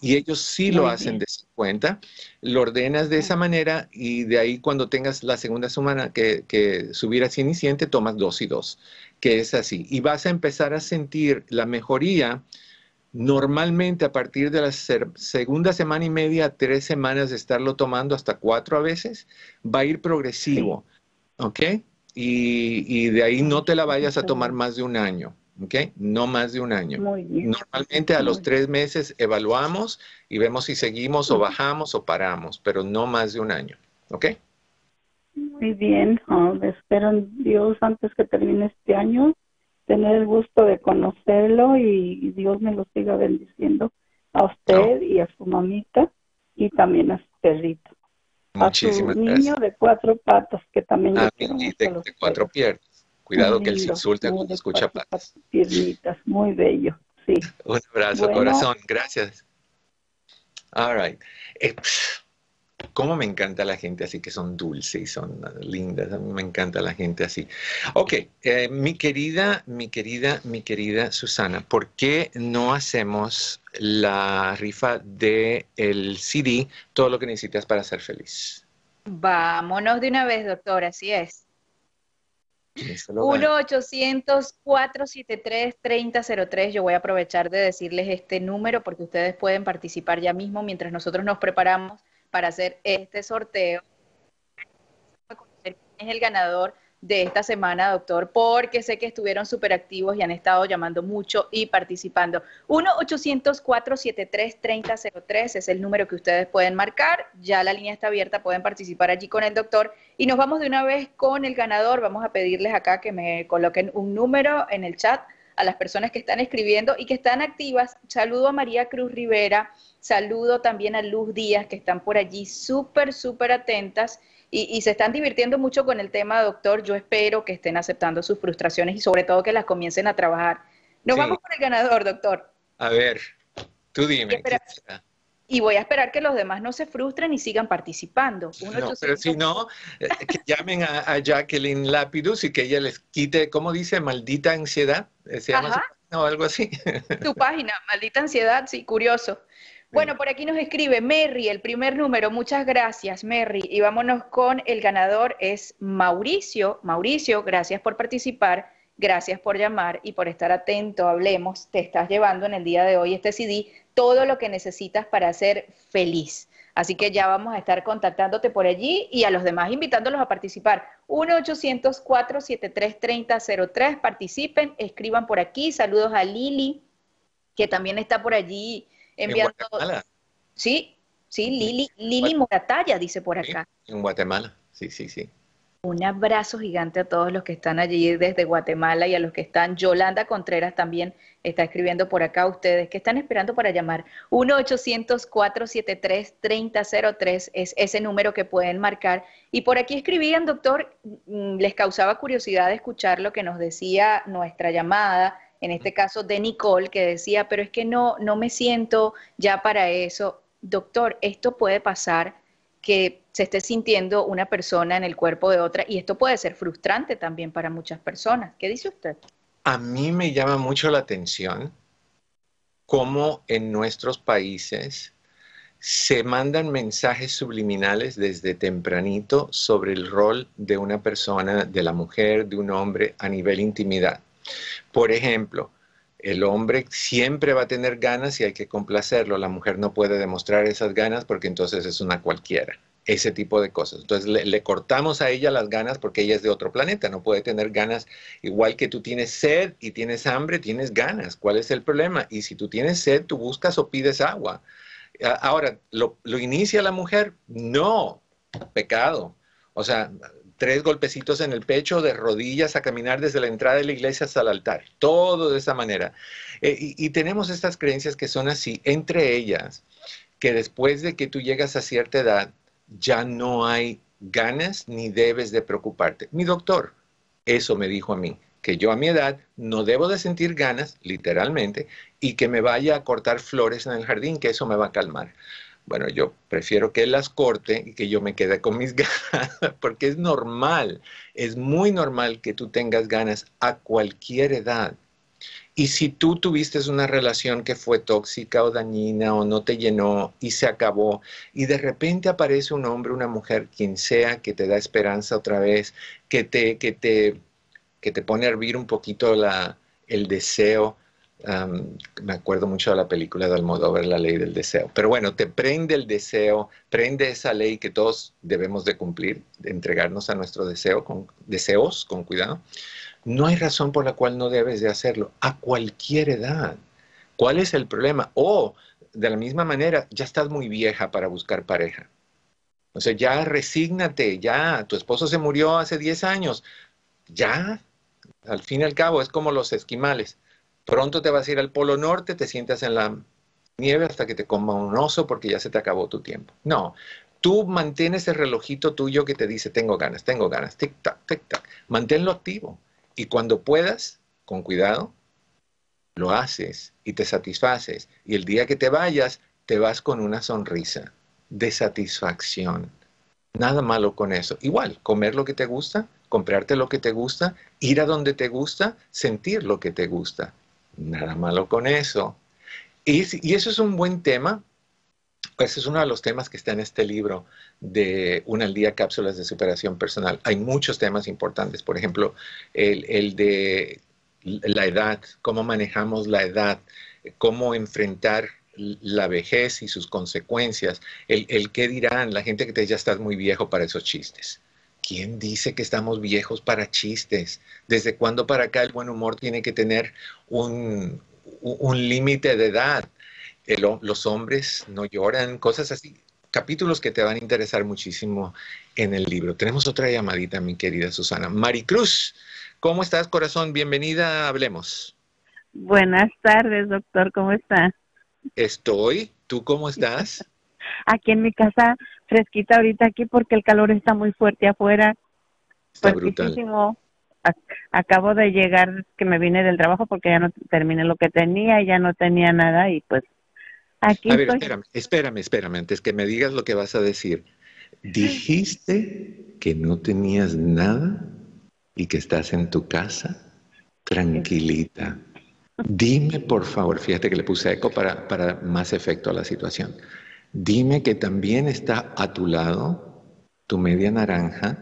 Y ellos sí lo hacen de 50. Lo ordenas de esa manera y de ahí cuando tengas la segunda semana que, que subir a 100 y 100, te tomas dos y dos, que es así. Y vas a empezar a sentir la mejoría Normalmente a partir de la segunda semana y media, tres semanas de estarlo tomando hasta cuatro a veces, va a ir progresivo, ¿ok? Y, de ahí no te la vayas a tomar más de un año, ¿ok? No más de un año. Normalmente a los tres meses evaluamos y vemos si seguimos o bajamos o paramos, pero no más de un año, ¿ok? Muy bien, oh, espero en Dios antes que termine este año tener el gusto de conocerlo y Dios me lo siga bendiciendo a usted y a su mamita y también a su perrito. Muchísimas a su niño de cuatro patas que también ah, de, cuatro piernas. Cuidado que él se insulta cuando escucha patas. Piernitas, muy bello, sí. Un abrazo, corazón, gracias. All right. Eh, cómo me encanta la gente así que son dulces y son lindas. A mí me encanta la gente así. Ok, eh, mi querida, mi querida, mi querida Susana, ¿por qué no hacemos la rifa del el CD, todo lo que necesitas para ser feliz? Vámonos de una vez, doctor, así es. 1-800-473-3003. Yo voy a aprovechar de decirles este número porque ustedes pueden participar ya mismo mientras nosotros nos preparamos para hacer este sorteo. ¿Quién es el ganador de esta semana, doctor? Porque sé que estuvieron súper activos y han estado llamando mucho y participando. 1-800-473-3003 es el número que ustedes pueden marcar. Ya la línea está abierta, pueden participar allí con el doctor. Y nos vamos de una vez con el ganador. Vamos a pedirles acá que me coloquen un número en el chat a las personas que están escribiendo y que están activas. Saludo a María Cruz Rivera, saludo también a Luz Díaz, que están por allí súper, súper atentas y, se están divirtiendo mucho con el tema, doctor. Yo espero que estén aceptando sus frustraciones y sobre todo que las comiencen a trabajar. Nos vamos con el ganador, doctor. A ver, tú dime. Y voy a esperar que los demás no se frustren y sigan participando. no, pero si no, eh, que llamen a, Jacqueline Lapidus y que ella les quite, ¿cómo dice? Maldita ansiedad. Eh, ¿Se llama o algo así? Tu página, Maldita Ansiedad, sí, curioso. Bueno, por aquí nos escribe Merry, el primer número. Muchas gracias, Merry. Y vámonos con el ganador, es Mauricio. Mauricio, gracias por participar. Gracias por llamar y por estar atento. Hablemos. Te estás llevando en el día de hoy este CD, todo lo que necesitas para ser feliz. Así que ya vamos a estar contactándote por allí y a los demás invitándolos a participar. 1-800-473-3003. Participen, escriban por aquí. Saludos a Lili, que también está por allí enviando. Sí, sí, Lili, Lili Morataya dice por acá. en Guatemala, sí, sí, sí. Un abrazo gigante a todos los que están allí desde Guatemala y a los que están. Yolanda Contreras también está escribiendo por acá ustedes que están esperando para llamar. 1-800-473-3003 es ese número que pueden marcar. Y por aquí escribían, doctor, mm, les causaba curiosidad escuchar lo que nos decía nuestra llamada, en este caso de Nicole, que decía, pero es que no, no me siento ya para eso. Doctor, esto puede pasar que se esté sintiendo una persona en el cuerpo de otra y esto puede ser frustrante también para muchas personas. ¿Qué dice usted? A mí me llama mucho la atención cómo en nuestros países se mandan mensajes subliminales desde tempranito sobre el rol de una persona, de la mujer, de un hombre a nivel intimidad. Por ejemplo, el hombre siempre va a tener ganas y hay que complacerlo. La mujer no puede demostrar esas ganas porque entonces es una cualquiera ese tipo de cosas. Entonces le, cortamos a ella las ganas porque ella es de otro planeta, no puede tener ganas igual que tú tienes sed y tienes hambre, tienes ganas. ¿Cuál es el problema? Y si tú tienes sed, tú buscas o pides agua. Ahora, ¿lo, inicia la mujer? No, pecado. O sea, tres golpecitos en el pecho, de rodillas a caminar desde la entrada de la iglesia hasta el altar. Todo de esa manera. Eh, y, y tenemos estas creencias que son así, entre ellas, que después de que tú llegas a cierta edad, ya no hay ganas ni debes de preocuparte. Mi doctor, eso me dijo a mí, que yo a mi edad no debo de sentir ganas, literalmente, y que me vaya a cortar flores en el jardín, que eso me va a calmar. Bueno, yo prefiero que él las corte y que yo me quede con mis ganas, porque es normal, es muy normal que tú tengas ganas a cualquier edad. Y si tú tuviste una relación que fue tóxica o dañina o no te llenó y se acabó, y de repente aparece un hombre, una mujer, quien sea, que te da esperanza otra vez, que te, que te, que te pone a hervir un poquito el deseo, me acuerdo mucho de la película de Almodóvar, La Ley del Deseo. Pero bueno, te prende el deseo, prende esa ley que todos debemos de cumplir, de entregarnos a nuestro deseo, con deseos, con cuidado. No hay razón por la cual no debes de hacerlo a cualquier edad. ¿Cuál es el problema? O, de la misma manera, ya estás muy vieja para buscar pareja. O sea, ya resígnate, ya, tu esposo se murió hace 10 años, ya, al fin y al cabo, es como los esquimales. Pronto te vas a ir al Polo Norte, te sientas en la nieve hasta que te coma un oso porque ya se te acabó tu tiempo. No, tú mantienes ese relojito tuyo que te dice, tengo ganas, tengo ganas, tic-tac, tic-tac, manténlo activo. Y cuando puedas, con cuidado, lo haces y te satisfaces. Y el día que te vayas, te vas con una sonrisa de satisfacción. Nada malo con eso. Igual, comer lo que te gusta, comprarte lo que te gusta, ir a donde te gusta, sentir lo que te gusta. Nada malo con eso. Y, y eso es un buen tema ese es uno de los temas que está en este libro de Una al día cápsulas de superación personal. Hay muchos temas importantes, por ejemplo, el, de la edad, cómo manejamos la edad, cómo enfrentar la vejez y sus consecuencias, el, el qué dirán la gente que te ya estás muy viejo para esos chistes. ¿Quién dice que estamos viejos para chistes? ¿Desde cuándo para acá el buen humor tiene que tener un, un límite de edad? Los hombres no lloran, cosas así. Capítulos que te van a interesar muchísimo en el libro. Tenemos otra llamadita, mi querida Susana. Maricruz, ¿cómo estás, corazón? Bienvenida, hablemos. Buenas tardes, doctor, ¿cómo está? Estoy. ¿Tú cómo estás? Aquí en mi casa, fresquita ahorita aquí porque el calor está muy fuerte afuera. Está brutal. Acabo de llegar, que me vine del trabajo porque ya no terminé lo que tenía y ya no tenía nada y pues a ver, espérame, espérame, espérame, antes que me digas lo que vas a decir. Dijiste que no tenías nada y que estás en tu casa tranquilita. Dime, por favor, fíjate que le puse eco para, para más efecto a la situación. Dime que también está a tu lado tu media naranja,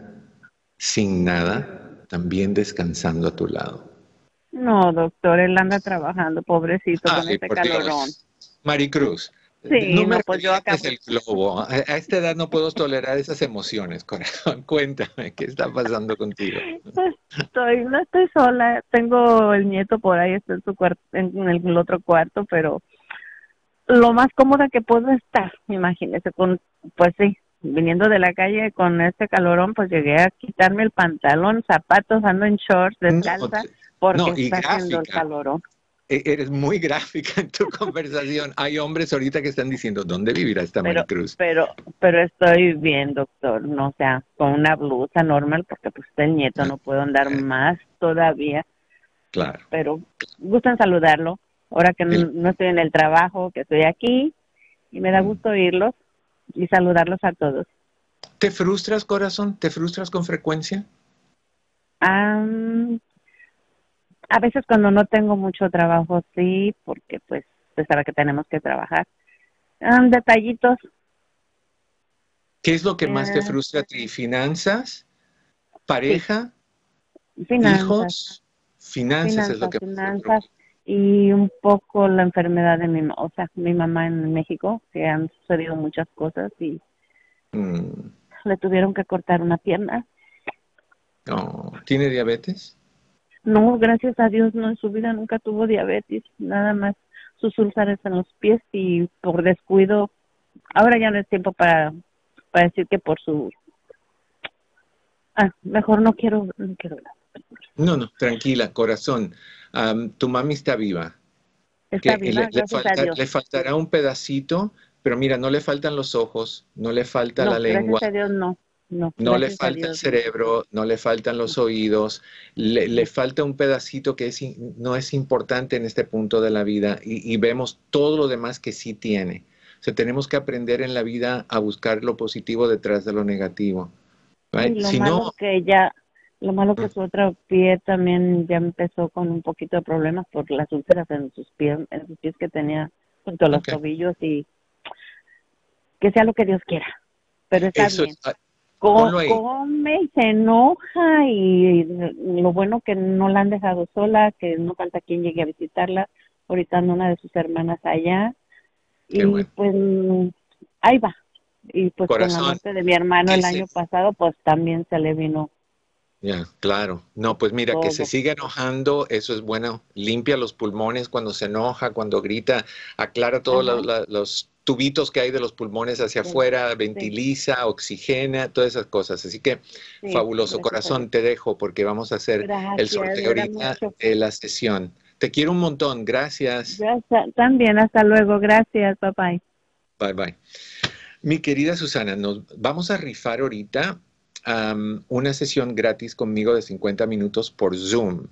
sin nada, también descansando a tu lado. No, doctor, él anda trabajando, pobrecito, con este calorón. Maricruz. Sí, no me pues yo el globo. A, esta edad no puedo tolerar esas emociones, corazón. Cuéntame, ¿qué está pasando contigo? Estoy, no estoy sola. Tengo el nieto por ahí, está en su cuarto, en el otro cuarto, pero lo más cómoda que puedo estar, imagínese, con, pues sí, viniendo de la calle con este calorón, pues llegué a quitarme el pantalón, zapatos, ando en shorts, descalza, porque está haciendo el calorón. E-, eres muy gráfica en tu conversación. Hay hombres ahorita que están diciendo, ¿dónde vivirá esta Maricruz? Pero, pero estoy bien, doctor, no o sea, con una blusa normal, porque pues el nieto, no puedo andar más todavía. Claro. Pero gustan saludarlo, ahora que no, estoy en el trabajo, que estoy aquí, y me da gusto oírlos y saludarlos a todos. ¿Te frustras, corazón? ¿Te frustras con frecuencia? Ah a veces cuando no tengo mucho trabajo, sí, porque pues usted sabe que tenemos que trabajar. Um, detallitos. ¿Qué es lo que más te eh, frustra a ti? ¿Finanzas? ¿Pareja? Finanzas. ¿Hijos? Finanzas, es lo que... Finanzas y un poco la enfermedad de mi, o sea, mi mamá en México, que han sucedido muchas cosas y mm. le tuvieron que cortar una pierna. No, ¿tiene diabetes? No, gracias a Dios, no, en su vida nunca tuvo diabetes, nada más sus úlceras en los pies y por descuido, ahora ya no es tiempo para, para decir que por su... Ah, mejor no quiero, no quiero No, no, tranquila, corazón. tu mami está viva. Está viva, le, faltará un pedacito, pero mira, no le faltan los ojos, no le falta la lengua. Gracias a Dios, no. No, le falta el cerebro, no le faltan los oídos, le, falta un pedacito que es, no es importante en este punto de la vida y, vemos todo lo demás que sí tiene. O sea, tenemos que aprender en la vida a buscar lo positivo detrás de lo negativo. lo malo que ya, lo malo que su otro pie también ya empezó con un poquito de problemas por las úlceras en sus pies, en sus pies que tenía junto a los tobillos y que sea lo que Dios quiera. Pero está bien. Ah, come y se enoja y lo bueno que no la han dejado sola, que no falta quien llegue a visitarla. Ahorita anda una de sus hermanas allá y pues ahí va. Y pues con la muerte de mi hermano el año pasado, pues también se le vino. Ya, claro. No, pues mira, que se siga enojando, eso es bueno. Limpia los pulmones cuando se enoja, cuando grita, aclara todos los tubitos que hay de los pulmones hacia afuera, ventiliza, oxigena, todas esas cosas. Así que fabuloso, corazón, te dejo porque vamos a hacer el sorteo ahorita de la sesión. Te quiero un montón, gracias. gracias. También, hasta luego, gracias, bye bye. Bye Mi querida Susana, nos vamos a rifar ahorita una sesión gratis conmigo de 50 minutos por Zoom.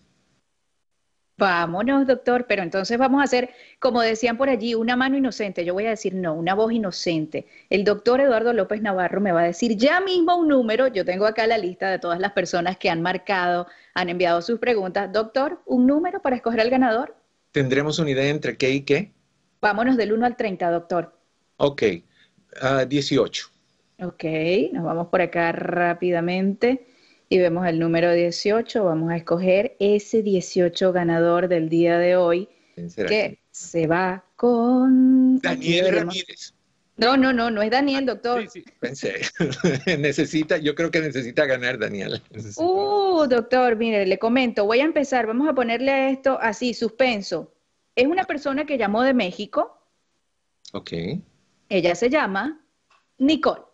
Vámonos, doctor, pero entonces vamos a hacer, como decían por allí, una mano inocente. Yo voy a decir no, una voz inocente. El doctor Eduardo López Navarro me va a decir ya mismo un número. Yo tengo acá la lista de todas las personas que han marcado, han enviado sus preguntas. Doctor, un número para escoger al ganador. ¿Tendremos una idea entre qué y qué? Vámonos del 1 al 30, doctor. Ok, 18. Ah, ok, nos vamos por acá rápidamente y vemos el número 18, vamos a escoger ese 18 ganador del día de hoy que se va con... Daniel Ramírez. No, no, no, no es Daniel, doctor. Sí, sí, pensé. necesita, yo creo que necesita ganar Daniel. Uh, doctor, mire, le comento, voy a empezar, vamos a ponerle a esto así, suspenso. Es una persona que llamó de México. Ok. Ella se llama Nicole.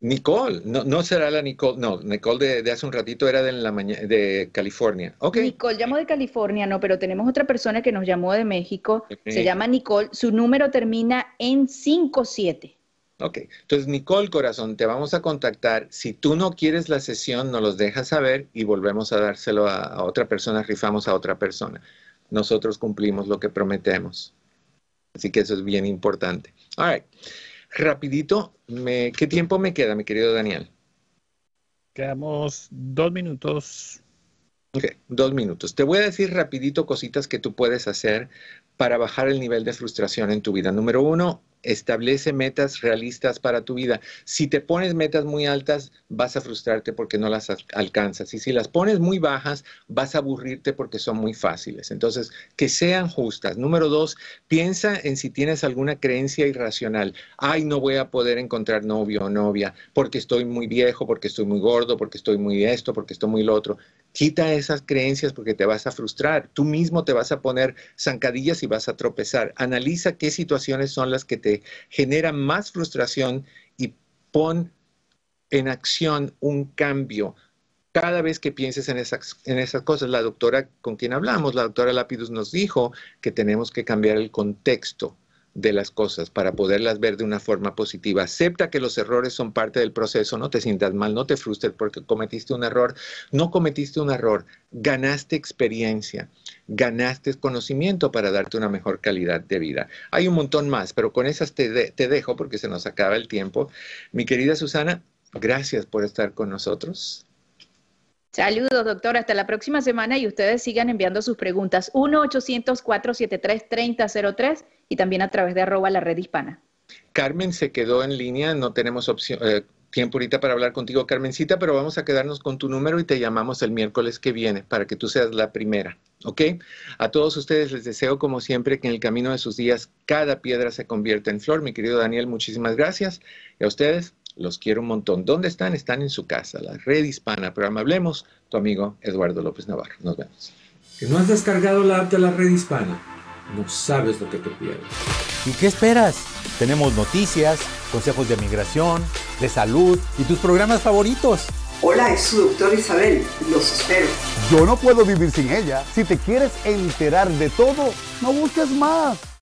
Nicole, no, no será la Nicole, no, Nicole de, hace un ratito era de, la de California. Okay. Nicole llamó de California, no, pero tenemos otra persona que nos llamó de México, se llama Nicole, su número termina en 57. Ok, entonces Nicole Corazón, te vamos a contactar. Si tú no quieres la sesión, nos los dejas saber y volvemos a dárselo a, a otra persona, rifamos a otra persona. Nosotros cumplimos lo que prometemos. Así que eso es bien importante. All right. Rapidito, ¿qué tiempo me queda, mi querido Daniel? Quedamos dos minutos. Ok, dos minutos. Te voy a decir rapidito cositas que tú puedes hacer para bajar el nivel de frustración en tu vida. Número uno, establece metas realistas para tu vida. Si te pones metas muy altas, vas a frustrarte porque no las alcanzas. Y si las pones muy bajas, vas a aburrirte porque son muy fáciles. Entonces, que sean justas. Número dos, piensa en si tienes alguna creencia irracional. Ay, no voy a poder encontrar novio o novia porque estoy muy viejo, porque estoy muy gordo, porque estoy muy esto, porque estoy muy lo otro. Quita esas creencias porque te vas a frustrar. Tú mismo te vas a poner zancadillas y vas a tropezar. Analiza qué situaciones son las que te generan más frustración y pon en acción un cambio. Cada vez que pienses en esas, en esas cosas, la doctora con quien hablamos, la doctora Lapidus nos dijo que tenemos que cambiar el contexto de las cosas para poderlas ver de una forma positiva. Acepta que los errores son parte del proceso, no te sientas mal, no te frustres porque cometiste un error. No cometiste un error, ganaste experiencia, ganaste conocimiento para darte una mejor calidad de vida. Hay un montón más, pero con esas te, te dejo porque se nos acaba el tiempo. Mi querida Susana, gracias por estar con nosotros. Saludos, doctor. Hasta la próxima semana y ustedes sigan enviando sus preguntas. 1-800-473-3003 y también a través de arroba la red hispana. Carmen se quedó en línea, no tenemos opción, eh, tiempo ahorita para hablar contigo, Carmencita, pero vamos a quedarnos con tu número y te llamamos el miércoles que viene para que tú seas la primera. ¿Ok? A todos ustedes les deseo, como siempre, que en el camino de sus días cada piedra se convierta en flor. Mi querido Daniel, muchísimas gracias. Y a ustedes, los quiero un montón. ¿Dónde están? Están en su casa, la red hispana. Programa Hablemos, tu amigo Eduardo López Navarro. Nos vemos. ¿Que no has descargado la app de la red hispana? No sabes lo que te pierdes. ¿Y qué esperas? Tenemos noticias, consejos de migración, de salud y tus programas favoritos. Hola, es su doctor Isabel. Los espero. Yo no puedo vivir sin ella. Si te quieres enterar de todo, no busques más.